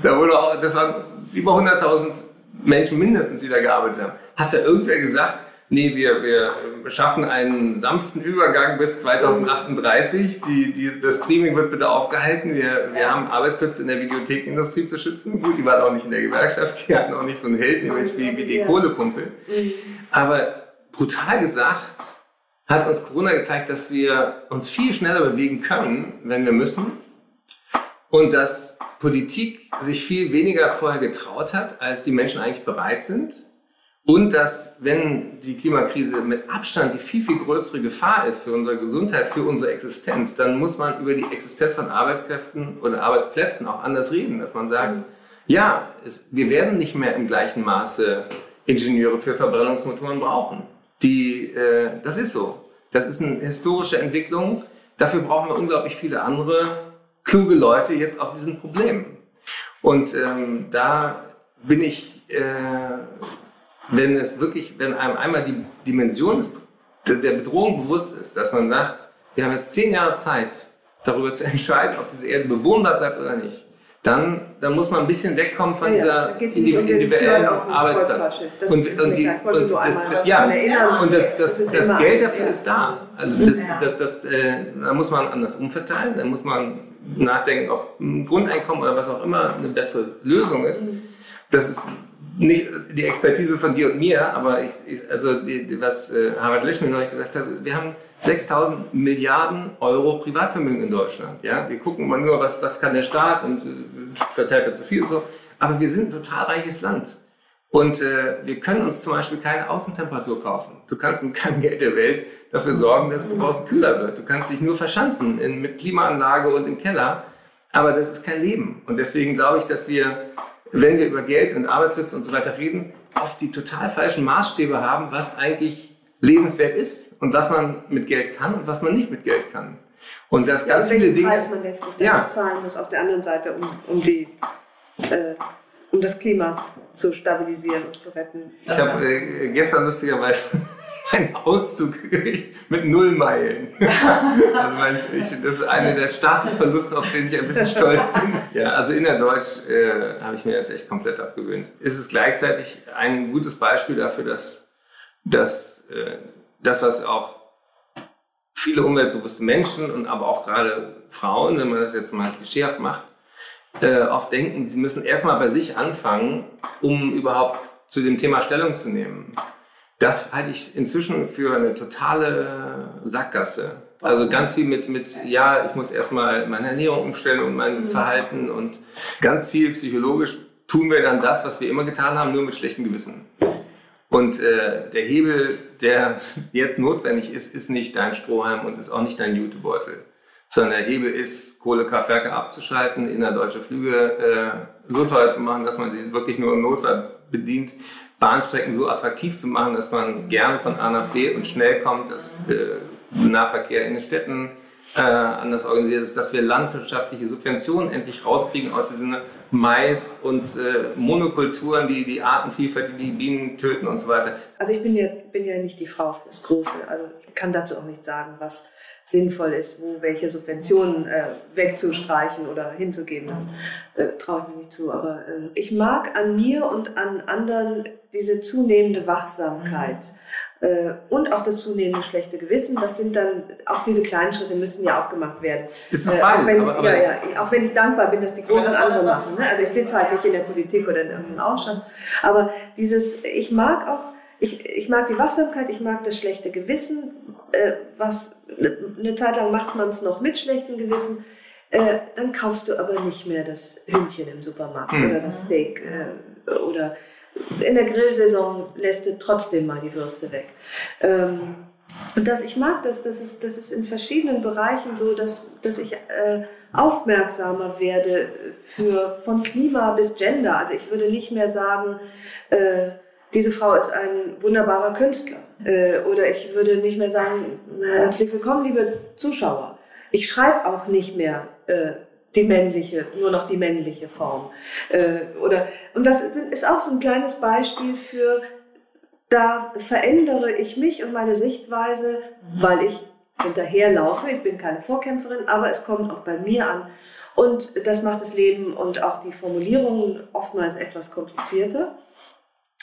da wurde auch, das waren über 100.000 Menschen mindestens, die da gearbeitet haben, hat ja irgendwer gesagt, nee, wir, wir schaffen einen sanften Übergang bis 2038. Die, die, das Streaming wird bitte aufgehalten. Wir, wir haben Arbeitsplätze in der Videothekenindustrie zu schützen. Gut, die waren auch nicht in der Gewerkschaft, die hatten auch nicht so ein Heldenimage wie, wie die Kohlekumpel. Mhm. Aber brutal gesagt hat uns Corona gezeigt, dass wir uns viel schneller bewegen können, wenn wir müssen. Und dass Politik sich viel weniger vorher getraut hat, als die Menschen eigentlich bereit sind. Und dass, wenn die Klimakrise mit Abstand die viel, viel größere Gefahr ist für unsere Gesundheit, für unsere Existenz, dann muss man über die Existenz von Arbeitskräften oder Arbeitsplätzen auch anders reden. Dass man sagt, ja, es, wir werden nicht mehr im gleichen Maße Ingenieure für Verbrennungsmotoren brauchen. Die, äh, das ist so. Das ist eine historische Entwicklung dafür brauchen wir unglaublich viele andere kluge Leute jetzt auf diesen Problemen. Und ähm, da bin ich, äh, wenn es wirklich, wenn einem einmal die Dimension der Bedrohung bewusst ist, dass man sagt, wir haben jetzt zehn Jahre Zeit, darüber zu entscheiden, ob diese Erde bewohnbar bleibt oder nicht, dann, dann muss man ein bisschen wegkommen von ja, dieser individuellen Arbeitsplatz. Das und, und, die, und das, ja, und das, das, das, das Geld dafür ist da. Also das, das, das, äh, da muss man anders umverteilen, da muss man nachdenken, ob ein Grundeinkommen oder was auch immer eine bessere Lösung ist. Das ist nicht die Expertise von dir und mir, aber ich, ich also die, was äh, Harvard Lesch mir neulich gesagt hat, wir haben 6000 Milliarden Euro Privatvermögen in Deutschland. Ja? Wir gucken immer nur, was, was kann der Staat und äh, verteilt er zu viel und so. Aber wir sind ein total reiches Land. Und äh, wir können uns zum Beispiel keine Außentemperatur kaufen. Du kannst mit keinem Geld der Welt dafür sorgen, dass es draußen kühler wird. Du kannst dich nur verschanzen in, mit Klimaanlage und im Keller. Aber das ist kein Leben. Und deswegen glaube ich, dass wir, wenn wir über Geld und Arbeitsplätze und so weiter reden, oft die total falschen Maßstäbe haben, was eigentlich lebenswert ist und was man mit Geld kann und was man nicht mit Geld kann. Und das ja, ganz und viele Dinge. Preis man letztlich ja. zahlen muss auf der anderen Seite, um, um, die, äh, um das Klima zu stabilisieren und zu retten. Ich habe äh, gestern lustigerweise einen Auszug gekriegt mit null Meilen. also mein, ich, das ist einer der Statusverluste, auf den ich ein bisschen stolz bin. Ja, also innerdeutsch äh, habe ich mir das echt komplett abgewöhnt. Es ist gleichzeitig ein gutes Beispiel dafür, dass, dass äh, das, was auch viele umweltbewusste Menschen und aber auch gerade Frauen, wenn man das jetzt mal klischeehaft macht, äh, oft denken, sie müssen erstmal bei sich anfangen, um überhaupt zu dem Thema Stellung zu nehmen. Das halte ich inzwischen für eine totale Sackgasse. Also ganz viel mit, mit ja, ich muss erstmal meine Ernährung umstellen und mein mhm. Verhalten und ganz viel psychologisch tun wir dann das, was wir immer getan haben, nur mit schlechtem Gewissen. Und äh, der Hebel, der jetzt notwendig ist, ist nicht dein Strohhalm und ist auch nicht dein Jutebeutel, sondern der Hebel ist, Kohlekraftwerke abzuschalten, innerdeutsche Flüge äh, so teuer zu machen, dass man sie wirklich nur im Notfall bedient, Bahnstrecken so attraktiv zu machen, dass man gerne von A nach B und schnell kommt, dass äh, Nahverkehr in den Städten äh, anders organisiert ist, dass wir landwirtschaftliche Subventionen endlich rauskriegen aus diesen Mais und äh, Monokulturen, die die Artenvielfalt, die die Bienen töten und so weiter. Also ich bin ja, bin ja nicht die Frau fürs Große. Also ich kann dazu auch nicht sagen, was sinnvoll ist, wo welche Subventionen äh, wegzustreichen oder hinzugeben. Das äh, traue ich mir nicht zu. Aber äh, ich mag an mir und an anderen diese zunehmende Wachsamkeit. Mhm äh, und auch das zunehmende schlechte Gewissen. Das sind dann, auch diese kleinen Schritte müssen ja auch gemacht werden. Ist das äh, beides, auch, wenn, aber, aber ja, ja, auch wenn ich dankbar bin, dass die Großen andere machen. Ne? Also ich sitze halt nicht in der Politik oder in irgendeinem Ausschuss. Aber dieses, ich mag auch, ich, ich mag die Wachsamkeit, ich mag das schlechte Gewissen, äh, was eine Zeit lang macht man es noch mit schlechtem Gewissen. Äh, dann kaufst du aber nicht mehr das Hühnchen im Supermarkt hm. oder das Steak äh, oder in der Grillsaison lässt du trotzdem mal die Würste weg. Ähm, und das, ich mag das, das ist, das ist in verschiedenen Bereichen so, dass, dass ich äh, aufmerksamer werde für von Klima bis Gender. Also ich würde nicht mehr sagen, äh, diese Frau ist ein wunderbarer Künstler. Äh, oder ich würde nicht mehr sagen, herzlich willkommen, liebe Zuschauer. Ich schreibe auch nicht mehr äh, die männliche, nur noch die männliche Form. Äh, oder, und das ist auch so ein kleines Beispiel für, da verändere ich mich und meine Sichtweise, weil ich hinterherlaufe. Ich bin keine Vorkämpferin, aber es kommt auch bei mir an. Und das macht das Leben und auch die Formulierungen oftmals etwas komplizierter.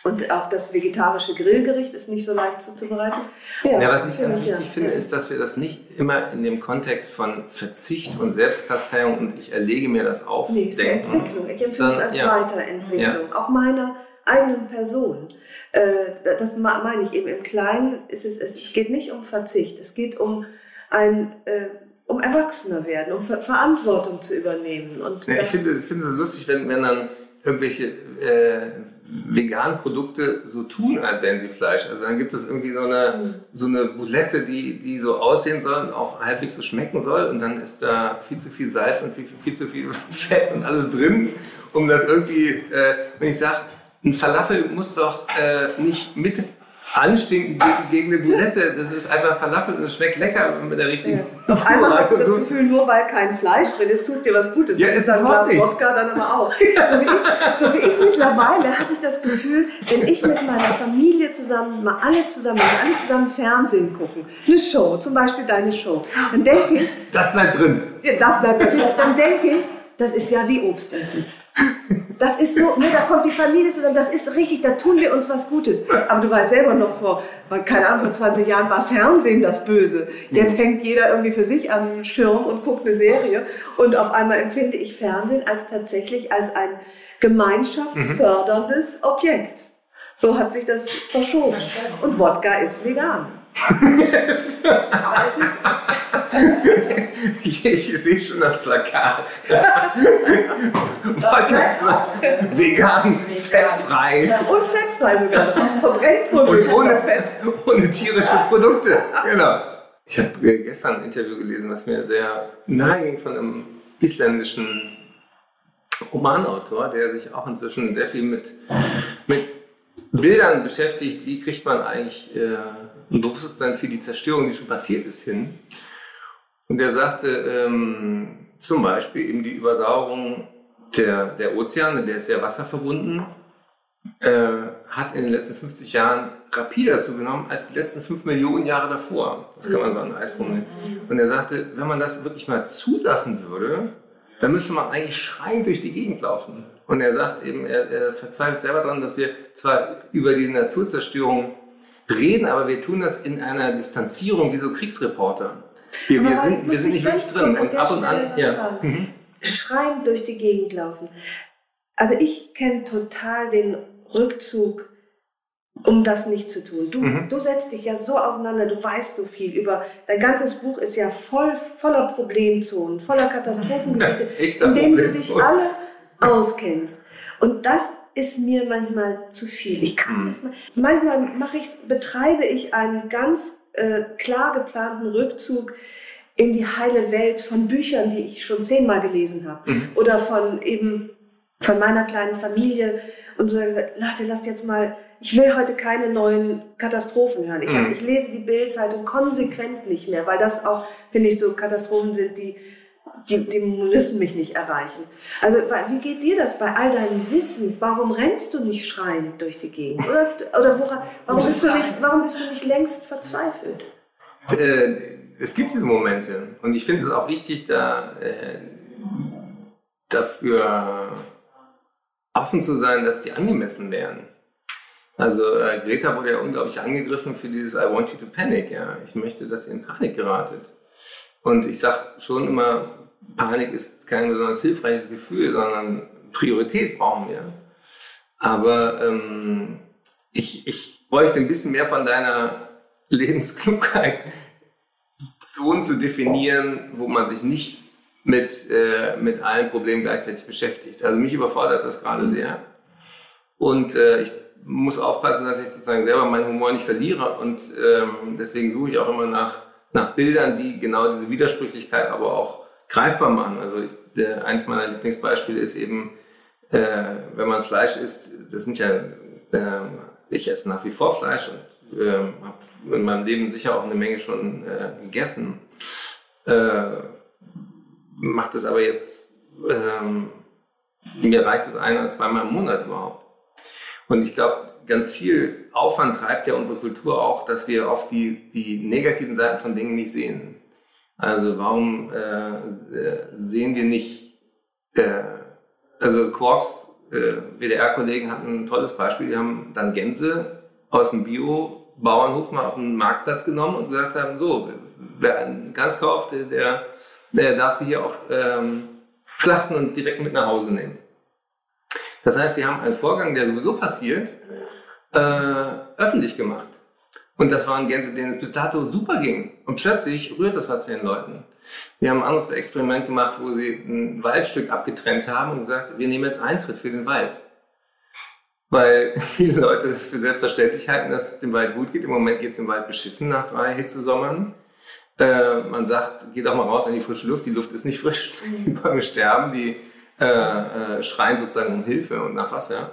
Und auch das vegetarische Grillgericht ist nicht so leicht zuzubereiten. Ja, ja was ich ganz wichtig ja. finde, ist, dass wir das nicht immer in dem Kontext von Verzicht und Selbstkasteiung und ich erlege mir das auf. Nee, ist eine Entwicklung. Ich empfinde es als ja. Weiterentwicklung, auch meiner eigenen Person. Äh, das meine ich eben im Kleinen. Es, ist, es geht nicht um Verzicht, es geht um ein äh, um Erwachsener werden, um Verantwortung zu übernehmen. Und ich finde es so lustig, wenn, wenn dann irgendwelche äh, veganen Produkte so tun, als wären sie Fleisch. Also dann gibt es irgendwie so eine, so eine Boulette, die, die so aussehen soll und auch halbwegs so schmecken soll. Und dann ist da viel zu viel Salz und viel, viel zu viel Fett und alles drin, um das irgendwie, äh, wenn ich sage, ein Falafel muss doch äh, nicht mit anstinken gegen eine Bulette. Das ist einfach Falafel und es schmeckt lecker mit der richtigen ja. Auf einmal hast du das. Gefühl, nur weil kein Fleisch drin ist, tust dir was Gutes. Ja, das ist dann Glas. Wodka dann aber auch. So wie ich, so wie ich mittlerweile habe ich das Gefühl, wenn ich mit meiner Familie zusammen, mal alle zusammen, alle zusammen Fernsehen gucken, eine Show, zum Beispiel deine Show, dann denke ich, Das bleibt drin. ja, das bleibt natürlich, dann denke ich, das ist ja wie Obst essen. Das ist so, ne, da kommt die Familie zusammen, das ist richtig, da tun wir uns was Gutes. Aber du weißt selber noch vor, keine Ahnung, vor 20 Jahren war Fernsehen das Böse. Jetzt hängt jeder irgendwie für sich am Schirm und guckt eine Serie. Und auf einmal empfinde ich Fernsehen als tatsächlich als ein gemeinschaftsförderndes Objekt. So hat sich das verschoben. Und Wodka ist vegan. Ich, ich sehe schon das Plakat. Vegan, fettfrei Und fettfrei sogar. Verbrennt von und ohne, Fett. ohne tierische Produkte. Genau. Ich habe gestern ein Interview gelesen, was mir sehr nahe ging von einem isländischen Romanautor, der sich auch inzwischen sehr viel mit, mit Bildern beschäftigt. Wie kriegt man eigentlich äh, ein Bewusstsein für die Zerstörung, die schon passiert ist, hin? Und er sagte ähm, zum Beispiel eben die Übersauerung der, der Ozeane, der ist sehr wasserverbunden, äh, hat in den letzten 50 Jahren rapider zugenommen als die letzten 5 Millionen Jahre davor. Das kann man so an Eisprung nennen. Und er sagte, wenn man das wirklich mal zulassen würde, dann müsste man eigentlich schreiend durch die Gegend laufen. Und er sagt eben, er, er verzweifelt selber daran, dass wir zwar über diese Naturzerstörung reden, aber wir tun das in einer Distanzierung wie so Kriegsreporter. Wir, wir, sind, wir sind ich nicht wirklich drin. Und ab und an, ja. fragen. Schreiend durch die Gegend laufen. Also ich kenne total den Rückzug, um das nicht zu tun. Du, Mhm. du setzt dich ja so auseinander, du weißt so viel über, dein ganzes Buch ist ja voll, voller Problemzonen, voller Katastrophengebiete, Ja, in denen du dich alle auskennst. Und das ist mir manchmal zu viel. Ich kann Mhm. das mal. Manchmal mache ich, betreibe ich einen ganz äh, klar geplanten Rückzug in die heile Welt von Büchern, die ich schon zehnmal gelesen habe. Mhm. Oder von eben von meiner kleinen Familie und so gesagt, Leute, lasst jetzt mal, ich will heute keine neuen Katastrophen hören. Ich, Mhm. ich lese die Bildzeitung konsequent nicht mehr, weil das auch, finde ich, so Katastrophen sind, die, die, die müssen mich nicht erreichen. Also wie geht dir das bei all deinem Wissen? Warum rennst du nicht schreiend durch die Gegend? Oder, oder woran, warum, bist du nicht, warum bist du nicht längst verzweifelt? Äh, es gibt diese Momente und ich finde es auch wichtig, da äh, dafür offen zu sein, dass die angemessen wären. Also äh, Greta wurde ja unglaublich angegriffen für dieses I want you to panic. Ja, ich möchte, dass ihr in Panik geratet. Und ich sage schon immer, Panik ist kein besonders hilfreiches Gefühl, sondern Priorität brauchen wir. Aber ähm, ich, ich bräuchte ein bisschen mehr von deiner Lebensklugheit, Zonen zu definieren, wo man sich nicht mit, äh, mit allen Problemen gleichzeitig beschäftigt. Also mich überfordert das gerade sehr. Und äh, ich muss aufpassen, dass ich sozusagen selber meinen Humor nicht verliere. Und ähm, deswegen suche ich auch immer nach, nach Bildern, die genau diese Widersprüchlichkeit aber auch greifbar machen. Also ich, der, eins meiner Lieblingsbeispiele ist eben, äh, wenn man Fleisch isst, das sind ja, äh, ich esse nach wie vor Fleisch und äh, habe in meinem Leben sicher auch eine Menge schon äh, gegessen. Äh, macht es aber jetzt, ähm, mir reicht es ein oder zweimal im Monat überhaupt. Und ich glaube, ganz viel Aufwand treibt ja unsere Kultur auch, dass wir oft die, die negativen Seiten von Dingen nicht sehen. Also warum äh, sehen wir nicht, äh, also Quarks, äh, WDR-Kollegen hatten ein tolles Beispiel, die haben dann Gänse aus dem Bio-Bauernhof mal auf den Marktplatz genommen und gesagt haben, so, wer einen Gans kauft, der, der darf sie hier auch ähm, schlachten und direkt mit nach Hause nehmen. Das heißt, sie haben einen Vorgang, der sowieso passiert, äh, öffentlich gemacht. Und das waren Gänse, denen es bis dato super ging. Und plötzlich rührt das was den Leuten. Wir haben ein anderes Experiment gemacht, wo sie ein Waldstück abgetrennt haben und gesagt, wir nehmen jetzt Eintritt für den Wald. Weil viele Leute das für selbstverständlich halten, dass es dem Wald gut geht. Im Moment geht es dem Wald beschissen nach drei Hitzesommern. Äh, man sagt, geht auch mal raus in die frische Luft. Die Luft ist nicht frisch. Die Bäume sterben, die äh, äh, schreien sozusagen um Hilfe und nach Wasser.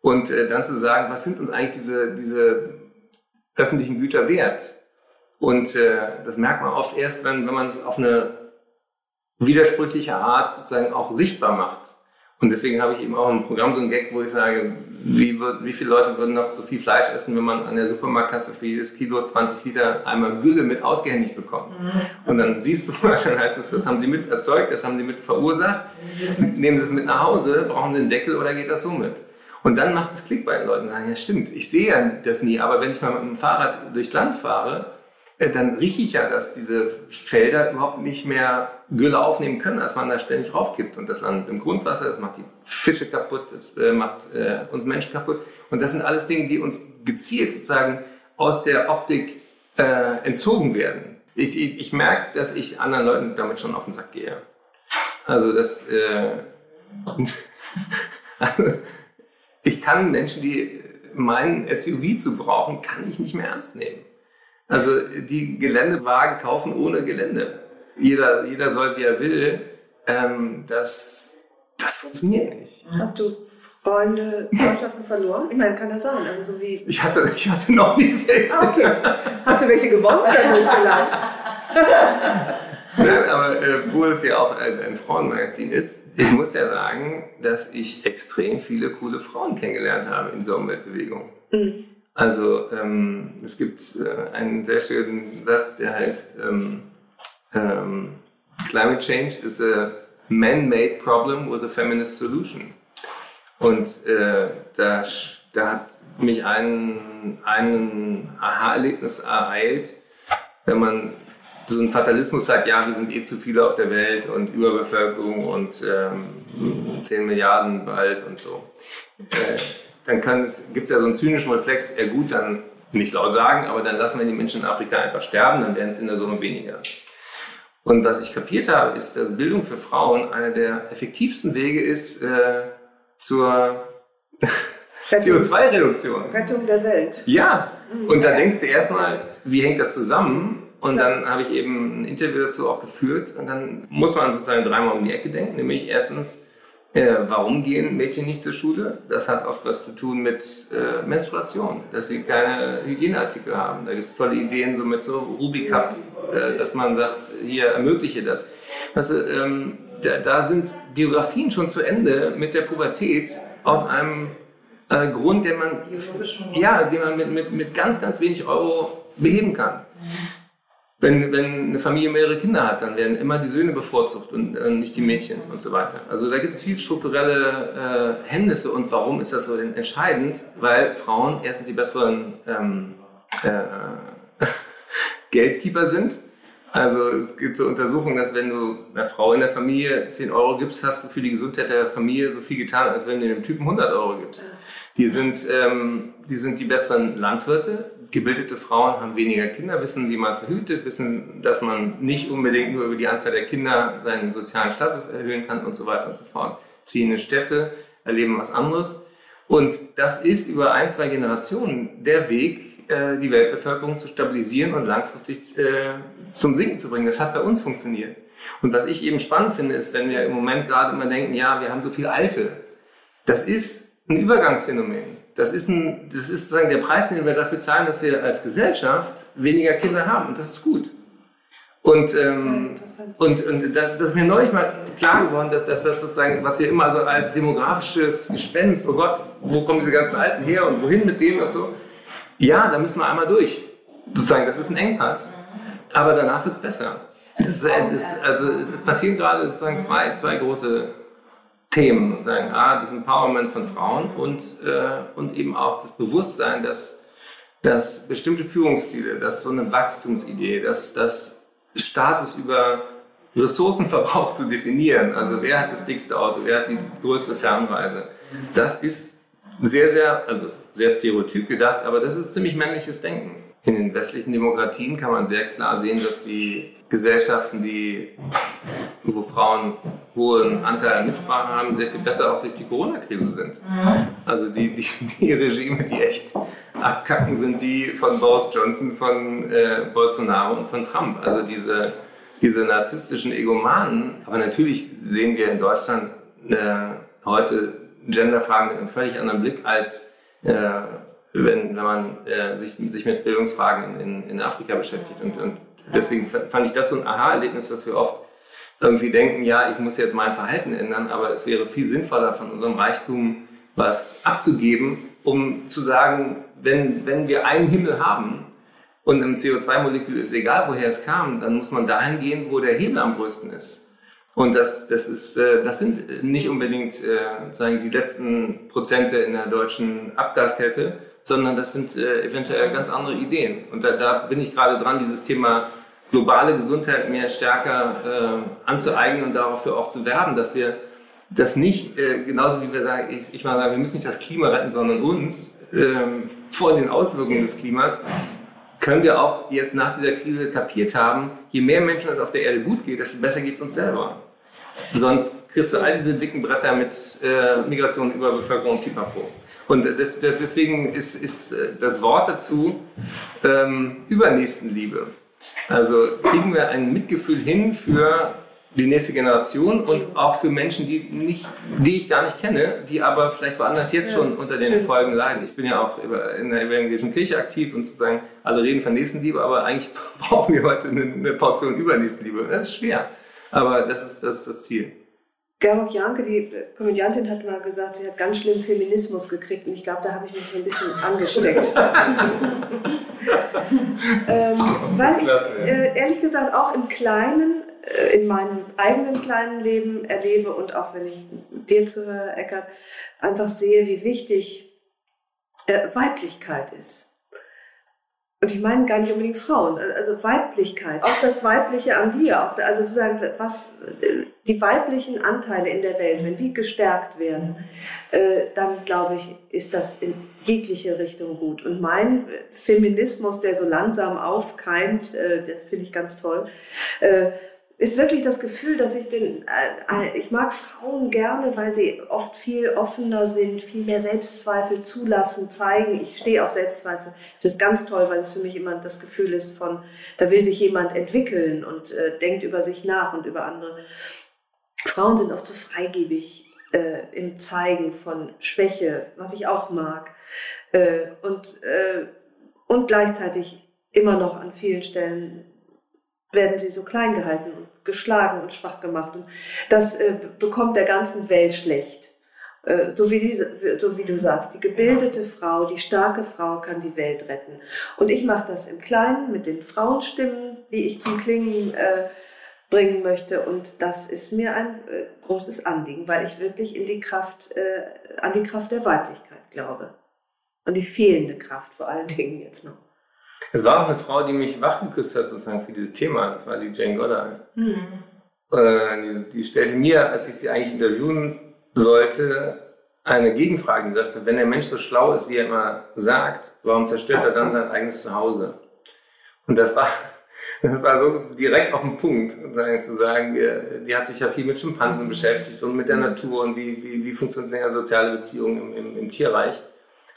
Und äh, dann zu sagen, was sind uns eigentlich diese, diese öffentlichen Güter wert. Und äh, das merkt man oft erst, wenn, wenn man es auf eine widersprüchliche Art sozusagen auch sichtbar macht. Und deswegen habe ich eben auch im Programm so ein Gag, wo ich sage, wie, wird, wie viele Leute würden noch so viel Fleisch essen, wenn man an der Supermarktkasse für jedes Kilo 20 Liter einmal Gülle mit ausgehändigt bekommt. Mhm. Und dann siehst du, dann heißt es, das haben sie mit erzeugt, das haben sie mit verursacht. Nehmen sie es mit nach Hause, brauchen sie einen Deckel oder geht das so mit? Und dann macht es Klick bei den Leuten. Sagen, ja stimmt, ich sehe ja das nie, aber wenn ich mal mit dem Fahrrad durchs Land fahre, dann rieche ich ja, dass diese Felder überhaupt nicht mehr Gülle aufnehmen können, als man da ständig raufgibt. Und das landet im Grundwasser, das macht die Fische kaputt, das äh, macht äh, uns Menschen kaputt. Und das sind alles Dinge, die uns gezielt sozusagen aus der Optik äh, entzogen werden. Ich, ich, ich merke, dass ich anderen Leuten damit schon auf den Sack gehe. Also das, äh, also ich kann Menschen, die meinen SUV zu brauchen, kann ich nicht mehr ernst nehmen. Also die Geländewagen kaufen ohne Gelände. Jeder, jeder soll, wie er will. Ähm, das, das funktioniert nicht. Hast du Freunde, Freundschaften verloren? Ich meine, kann das sein? Also so wie ich, hatte, ich hatte noch nie welche. Ah, okay. Hast du welche gewonnen dadurch vielleicht? Nein, aber äh, wo es ja auch ein, ein, Frauenmagazin ist, ich muss ja sagen, dass ich extrem viele coole Frauen kennengelernt habe in dieser Umweltbewegung. Mhm. Also ähm, es gibt äh, einen sehr schönen Satz, der heißt ähm, ähm, Climate change is a man-made problem with a feminist solution. Und äh, da, da hat mich ein, ein Aha-Erlebnis ereilt, wenn man so einen Fatalismus hat, ja, wir sind eh zu viele auf der Welt und Überbevölkerung und ähm, 10 Milliarden bald und so. Äh, dann gibt es ja so einen zynischen Reflex, ja gut, dann nicht laut sagen, aber dann lassen wir die Menschen in Afrika einfach sterben, dann werden es in der Summe weniger. Und was ich kapiert habe, ist, dass Bildung für Frauen einer der effektivsten Wege ist äh, zur CO2-Reduktion. Rettung der Welt. Ja, und da denkst du erstmal, wie hängt das zusammen? Und dann habe ich eben ein Interview dazu auch geführt. Und dann muss man sozusagen dreimal um die Ecke denken. Nämlich erstens, äh, warum gehen Mädchen nicht zur Schule? Das hat oft was zu tun mit äh, Menstruation, dass sie keine Hygieneartikel haben. Da gibt es tolle Ideen, so mit so Rubicap, äh, dass man sagt, hier ermögliche das. Weißt du, ähm, da, da, sind Biografien schon zu Ende mit der Pubertät aus einem äh, Grund, den man, ja, den man mit, mit, mit ganz, ganz wenig Euro beheben kann. Wenn, wenn eine Familie mehrere Kinder hat, dann werden immer die Söhne bevorzugt und äh, nicht die Mädchen und so weiter. Also da gibt es viel strukturelle äh, Hemmnisse und warum ist das so entscheidend? Weil Frauen erstens die besseren ähm, äh, Geldkeeper sind. Also es gibt so Untersuchungen, dass wenn du einer Frau in der Familie 10 Euro gibst, hast du für die Gesundheit der Familie so viel getan, als wenn du dem Typen 100 Euro gibst. Die sind, ähm, die sind die besseren Landwirte, gebildete Frauen haben weniger Kinder, wissen, wie man verhütet, wissen, dass man nicht unbedingt nur über die Anzahl der Kinder seinen sozialen Status erhöhen kann und so weiter und so fort. Ziehen in Städte, erleben was anderes. Und das ist über ein, zwei Generationen der Weg, äh, die Weltbevölkerung zu stabilisieren und langfristig äh, zum Sinken zu bringen. Das hat bei uns funktioniert. Und was ich eben spannend finde, ist, wenn wir im Moment gerade immer denken, ja, wir haben so viel Alte. Das ist ein Übergangsphänomen. Das ist, ein, das ist sozusagen der Preis, den wir dafür zahlen, dass wir als Gesellschaft weniger Kinder haben. Und das ist gut. Und, ähm, und, und das, das, ist mir neulich mal klar geworden, dass, dass das sozusagen, was wir immer so als demografisches Gespenst, oh Gott, wo kommen diese ganzen Alten her und wohin mit denen und so. Ja, da müssen wir einmal durch. Sozusagen, das ist ein Engpass. Aber danach wird es besser. Das, das, also es passieren gerade sozusagen zwei, zwei große Themen, sagen, ah, das Empowerment von Frauen und, äh, und eben auch das Bewusstsein, dass, dass bestimmte Führungsstile, dass so eine Wachstumsidee, dass das Status über Ressourcenverbrauch zu definieren, also wer hat das dickste Auto, wer hat die größte Fernreise, das ist sehr, sehr, also sehr stereotyp gedacht, aber das ist ziemlich männliches Denken. In den westlichen Demokratien kann man sehr klar sehen, dass die Gesellschaften, die, wo Frauen hohen Anteil an Mitsprache haben, sehr viel besser auch durch die Corona-Krise sind. Also die, die, die, Regime, die echt abkacken, sind die von Boris Johnson, von äh, Bolsonaro und von Trump. Also diese, diese narzisstischen Egomanen. Aber natürlich sehen wir in Deutschland äh, heute Genderfragen mit einem völlig anderen Blick als äh, wenn, wenn man äh, sich, sich mit Bildungsfragen in, in, in Afrika beschäftigt. Und, und deswegen fand ich das so ein Aha-Erlebnis, dass wir oft irgendwie denken, ja, ich muss jetzt mein Verhalten ändern, aber es wäre viel sinnvoller, von unserem Reichtum was abzugeben, um zu sagen, wenn, wenn wir einen Himmel haben und im CO2-Molekül ist egal, woher es kam, dann muss man dahin gehen, wo der Hebel am größten ist. Und das, das, ist, äh, das sind nicht unbedingt äh, sagen die letzten Prozente in der deutschen Abgaskette, sondern das sind äh, eventuell ganz andere Ideen. Und da, da bin ich gerade dran, dieses Thema globale Gesundheit mehr stärker äh, anzueignen und dafür auch zu werben, dass wir das nicht, äh, genauso wie wir sagen, ich, ich mal sagen, wir müssen nicht das Klima retten, sondern uns ähm, vor den Auswirkungen des Klimas, können wir auch jetzt nach dieser Krise kapiert haben, je mehr Menschen es auf der Erde gut geht, desto besser geht es uns selber. Sonst kriegst du all diese dicken Bretter mit äh, Migration, Überbevölkerung, Pipapo. Und das, das, deswegen ist, ist äh, das Wort dazu ähm, Übernächstenliebe. Also kriegen wir ein Mitgefühl hin für die nächste Generation und auch für Menschen, die, nicht, die ich gar nicht kenne, die aber vielleicht woanders jetzt ja, schon unter den Folgen leiden. Ich bin ja auch in der evangelischen Kirche aktiv und sozusagen alle reden von Nächstenliebe, aber eigentlich brauchen wir heute eine, eine Portion Übernächstenliebe. Das ist schwer, aber das ist das, ist das Ziel. Georg Janke, die Komödiantin, hat mal gesagt, sie hat ganz schlimm Feminismus gekriegt und ich glaube, da habe ich mich so ein bisschen angesteckt. ähm, weil ich äh, ehrlich gesagt auch im Kleinen, äh, in meinem eigenen kleinen Leben erlebe und auch wenn ich dir zuhöre, Eckert, einfach sehe, wie wichtig äh, Weiblichkeit ist. Und ich meine gar nicht unbedingt Frauen, also Weiblichkeit, auch das Weibliche an dir, auch, also sozusagen, was, die weiblichen Anteile in der Welt, wenn die gestärkt werden, äh, dann glaube ich, ist das in jegliche Richtung gut. Und mein Feminismus, der so langsam aufkeimt, äh, das finde ich ganz toll, äh, ist wirklich das Gefühl, dass ich den, äh, äh, ich mag Frauen gerne, weil sie oft viel offener sind, viel mehr Selbstzweifel zulassen, zeigen. Ich stehe auf Selbstzweifel. Das ist ganz toll, weil es für mich immer das Gefühl ist von, da will sich jemand entwickeln und äh, denkt über sich nach und über andere. Frauen sind oft so freigebig äh, im Zeigen von Schwäche, was ich auch mag. Äh, und, äh, und gleichzeitig immer noch an vielen Stellen werden sie so klein gehalten und geschlagen und schwach gemacht. Und das äh, bekommt der ganzen Welt schlecht. Äh, so, wie diese, so wie du sagst, die gebildete Frau, die starke Frau kann die Welt retten. Und ich mache das im Kleinen mit den Frauenstimmen, die ich zum Klingen äh, bringen möchte. Und das ist mir ein äh, großes Anliegen, weil ich wirklich in die Kraft, äh, an die Kraft der Weiblichkeit glaube. Und die fehlende Kraft vor allen Dingen jetzt noch. Es war auch eine Frau, die mich wachgeküsst hat, sozusagen für dieses Thema. Das war die Jane Goddard. Mhm. Äh, die, die, stellte mir, als ich sie eigentlich interviewen sollte, eine Gegenfrage. Die sagte, wenn der Mensch so schlau ist, wie er immer sagt, warum zerstört er dann sein eigenes Zuhause? Und das war, das war so direkt auf den Punkt, sozusagen zu sagen, die hat sich ja viel mit Schimpansen beschäftigt und mit der Natur und wie, wie, wie funktionieren soziale Beziehungen im, im, im Tierreich.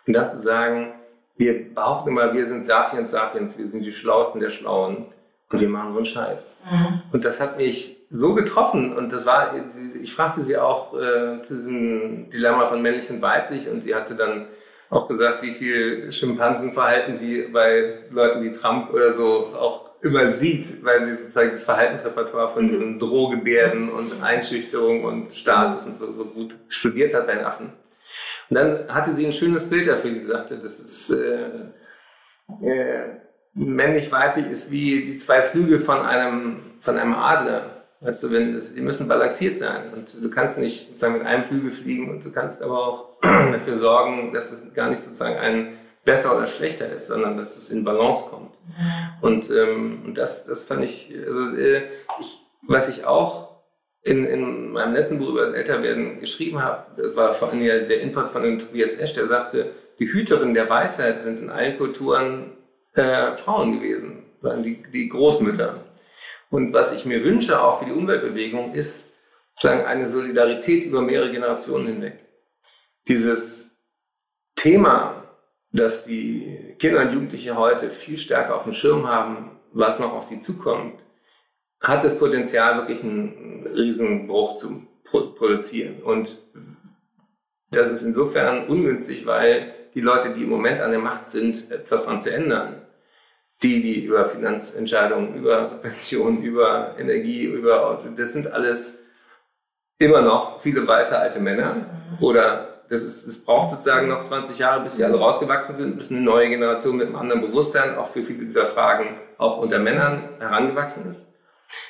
Und dann zu sagen, wir behaupten immer, wir sind Sapiens Sapiens, wir sind die Schlauesten der Schlauen und wir machen so einen Scheiß. Mhm. Und das hat mich so getroffen und das war, ich fragte sie auch äh, zu diesem Dilemma von männlich und weiblich und sie hatte dann auch gesagt, wie viel Schimpansenverhalten sie bei Leuten wie Trump oder so auch übersieht, weil sie sozusagen das Verhaltensrepertoire von diesen Drohgebärden und Einschüchterung und Status und so, so gut studiert hat bei den Affen. Und dann hatte sie ein schönes Bild dafür, die sagte, das ist äh, äh, männlich-weiblich ist wie die zwei Flügel von einem, von einem Adler. Weißt du, wenn das, die müssen balanciert sein. Und du kannst nicht sozusagen mit einem Flügel fliegen und du kannst aber auch dafür sorgen, dass es gar nicht sozusagen ein besser oder schlechter ist, sondern dass es in Balance kommt. Und, ähm, und das, das fand ich, also äh, ich, was ich auch in, in meinem letzten Buch über das Älterwerden geschrieben habe, das war vor allem der Input von dem Tobias Esch, der sagte, die Hüterin der Weisheit sind in allen Kulturen äh, Frauen gewesen, die, die Großmütter. Und was ich mir wünsche, auch für die Umweltbewegung, ist sozusagen eine Solidarität über mehrere Generationen hinweg. Dieses Thema, dass die Kinder und Jugendliche heute viel stärker auf dem Schirm haben, was noch auf sie zukommt, hat das Potenzial, wirklich einen Riesenbruch zu produzieren. Und das ist insofern ungünstig, weil die Leute, die im Moment an der Macht sind, etwas daran zu ändern. Die, die über Finanzentscheidungen, über Subventionen, über Energie, über, das sind alles immer noch viele weiße alte Männer oder das ist, es braucht sozusagen noch 20 Jahre, bis sie alle rausgewachsen sind, bis eine neue Generation mit einem anderen Bewusstsein auch für viele dieser Fragen auch unter Männern herangewachsen ist.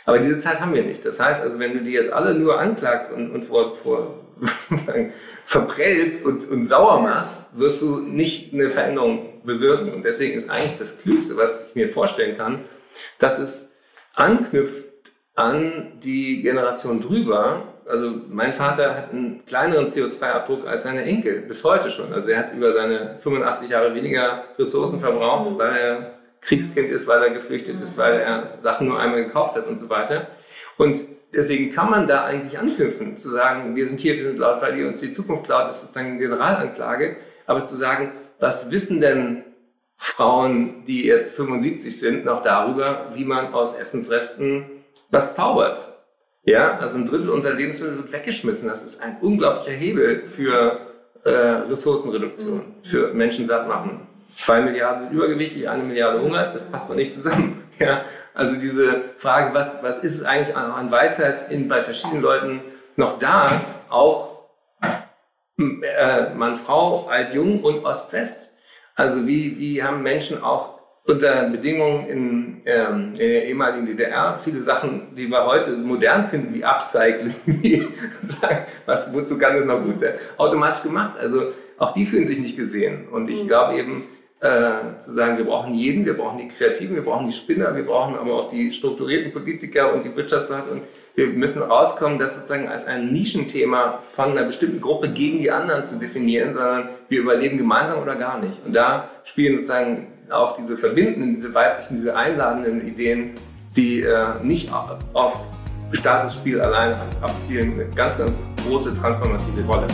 Aber diese Zeit haben wir nicht. Das heißt also, wenn du die jetzt alle nur anklagst und, und vor, vor verprellst und, und sauer machst, wirst du nicht eine Veränderung bewirken. Und deswegen ist eigentlich das Klügste, was ich mir vorstellen kann, dass es anknüpft an die Generation drüber, also mein Vater hat einen kleineren CO2-Abdruck als seine Enkel, bis heute schon. Also er hat über seine 85 Jahre weniger Ressourcen verbraucht, weil er Kriegskind ist, weil er geflüchtet ist, weil er Sachen nur einmal gekauft hat und so weiter. Und deswegen kann man da eigentlich anknüpfen, zu sagen, wir sind hier, wir sind laut, weil ihr uns die Zukunft klaut, ist sozusagen eine Generalanklage. Aber zu sagen, was wissen denn Frauen, die jetzt 75 sind, noch darüber, wie man aus Essensresten was zaubert? Ja, also ein Drittel unserer Lebensmittel wird weggeschmissen. Das ist ein unglaublicher Hebel für äh, Ressourcenreduktion, mhm. für Menschen satt machen. Zwei Milliarden sind übergewichtig, eine Milliarde Hunger, das passt doch nicht zusammen. Ja, also diese Frage, was, was ist es eigentlich an, Weisheit in, bei verschiedenen Leuten noch da, auch äh, Mann, Frau, alt, jung und Ost-West. Also wie, wie haben Menschen auch unter Bedingungen in, ähm, in der ehemaligen DDR viele Sachen, die wir heute modern finden, wie Upcycling, wie was, wozu kann das noch gut sein, automatisch gemacht. Also auch die fühlen sich nicht gesehen. Und ich mhm. glaube eben, äh, zu sagen, wir brauchen jeden, wir brauchen die Kreativen, wir brauchen die Spinner, wir brauchen aber auch die strukturierten Politiker und die Wirtschaftsleute und wir müssen rauskommen, das sozusagen als ein Nischenthema von einer bestimmten Gruppe gegen die anderen zu definieren, sondern wir überleben gemeinsam oder gar nicht. Und da spielen sozusagen auch diese verbindenden, diese weiblichen, diese einladenden Ideen, die äh, nicht auf Statusspiel allein abzielen, eine ganz, ganz große transformative Rolle.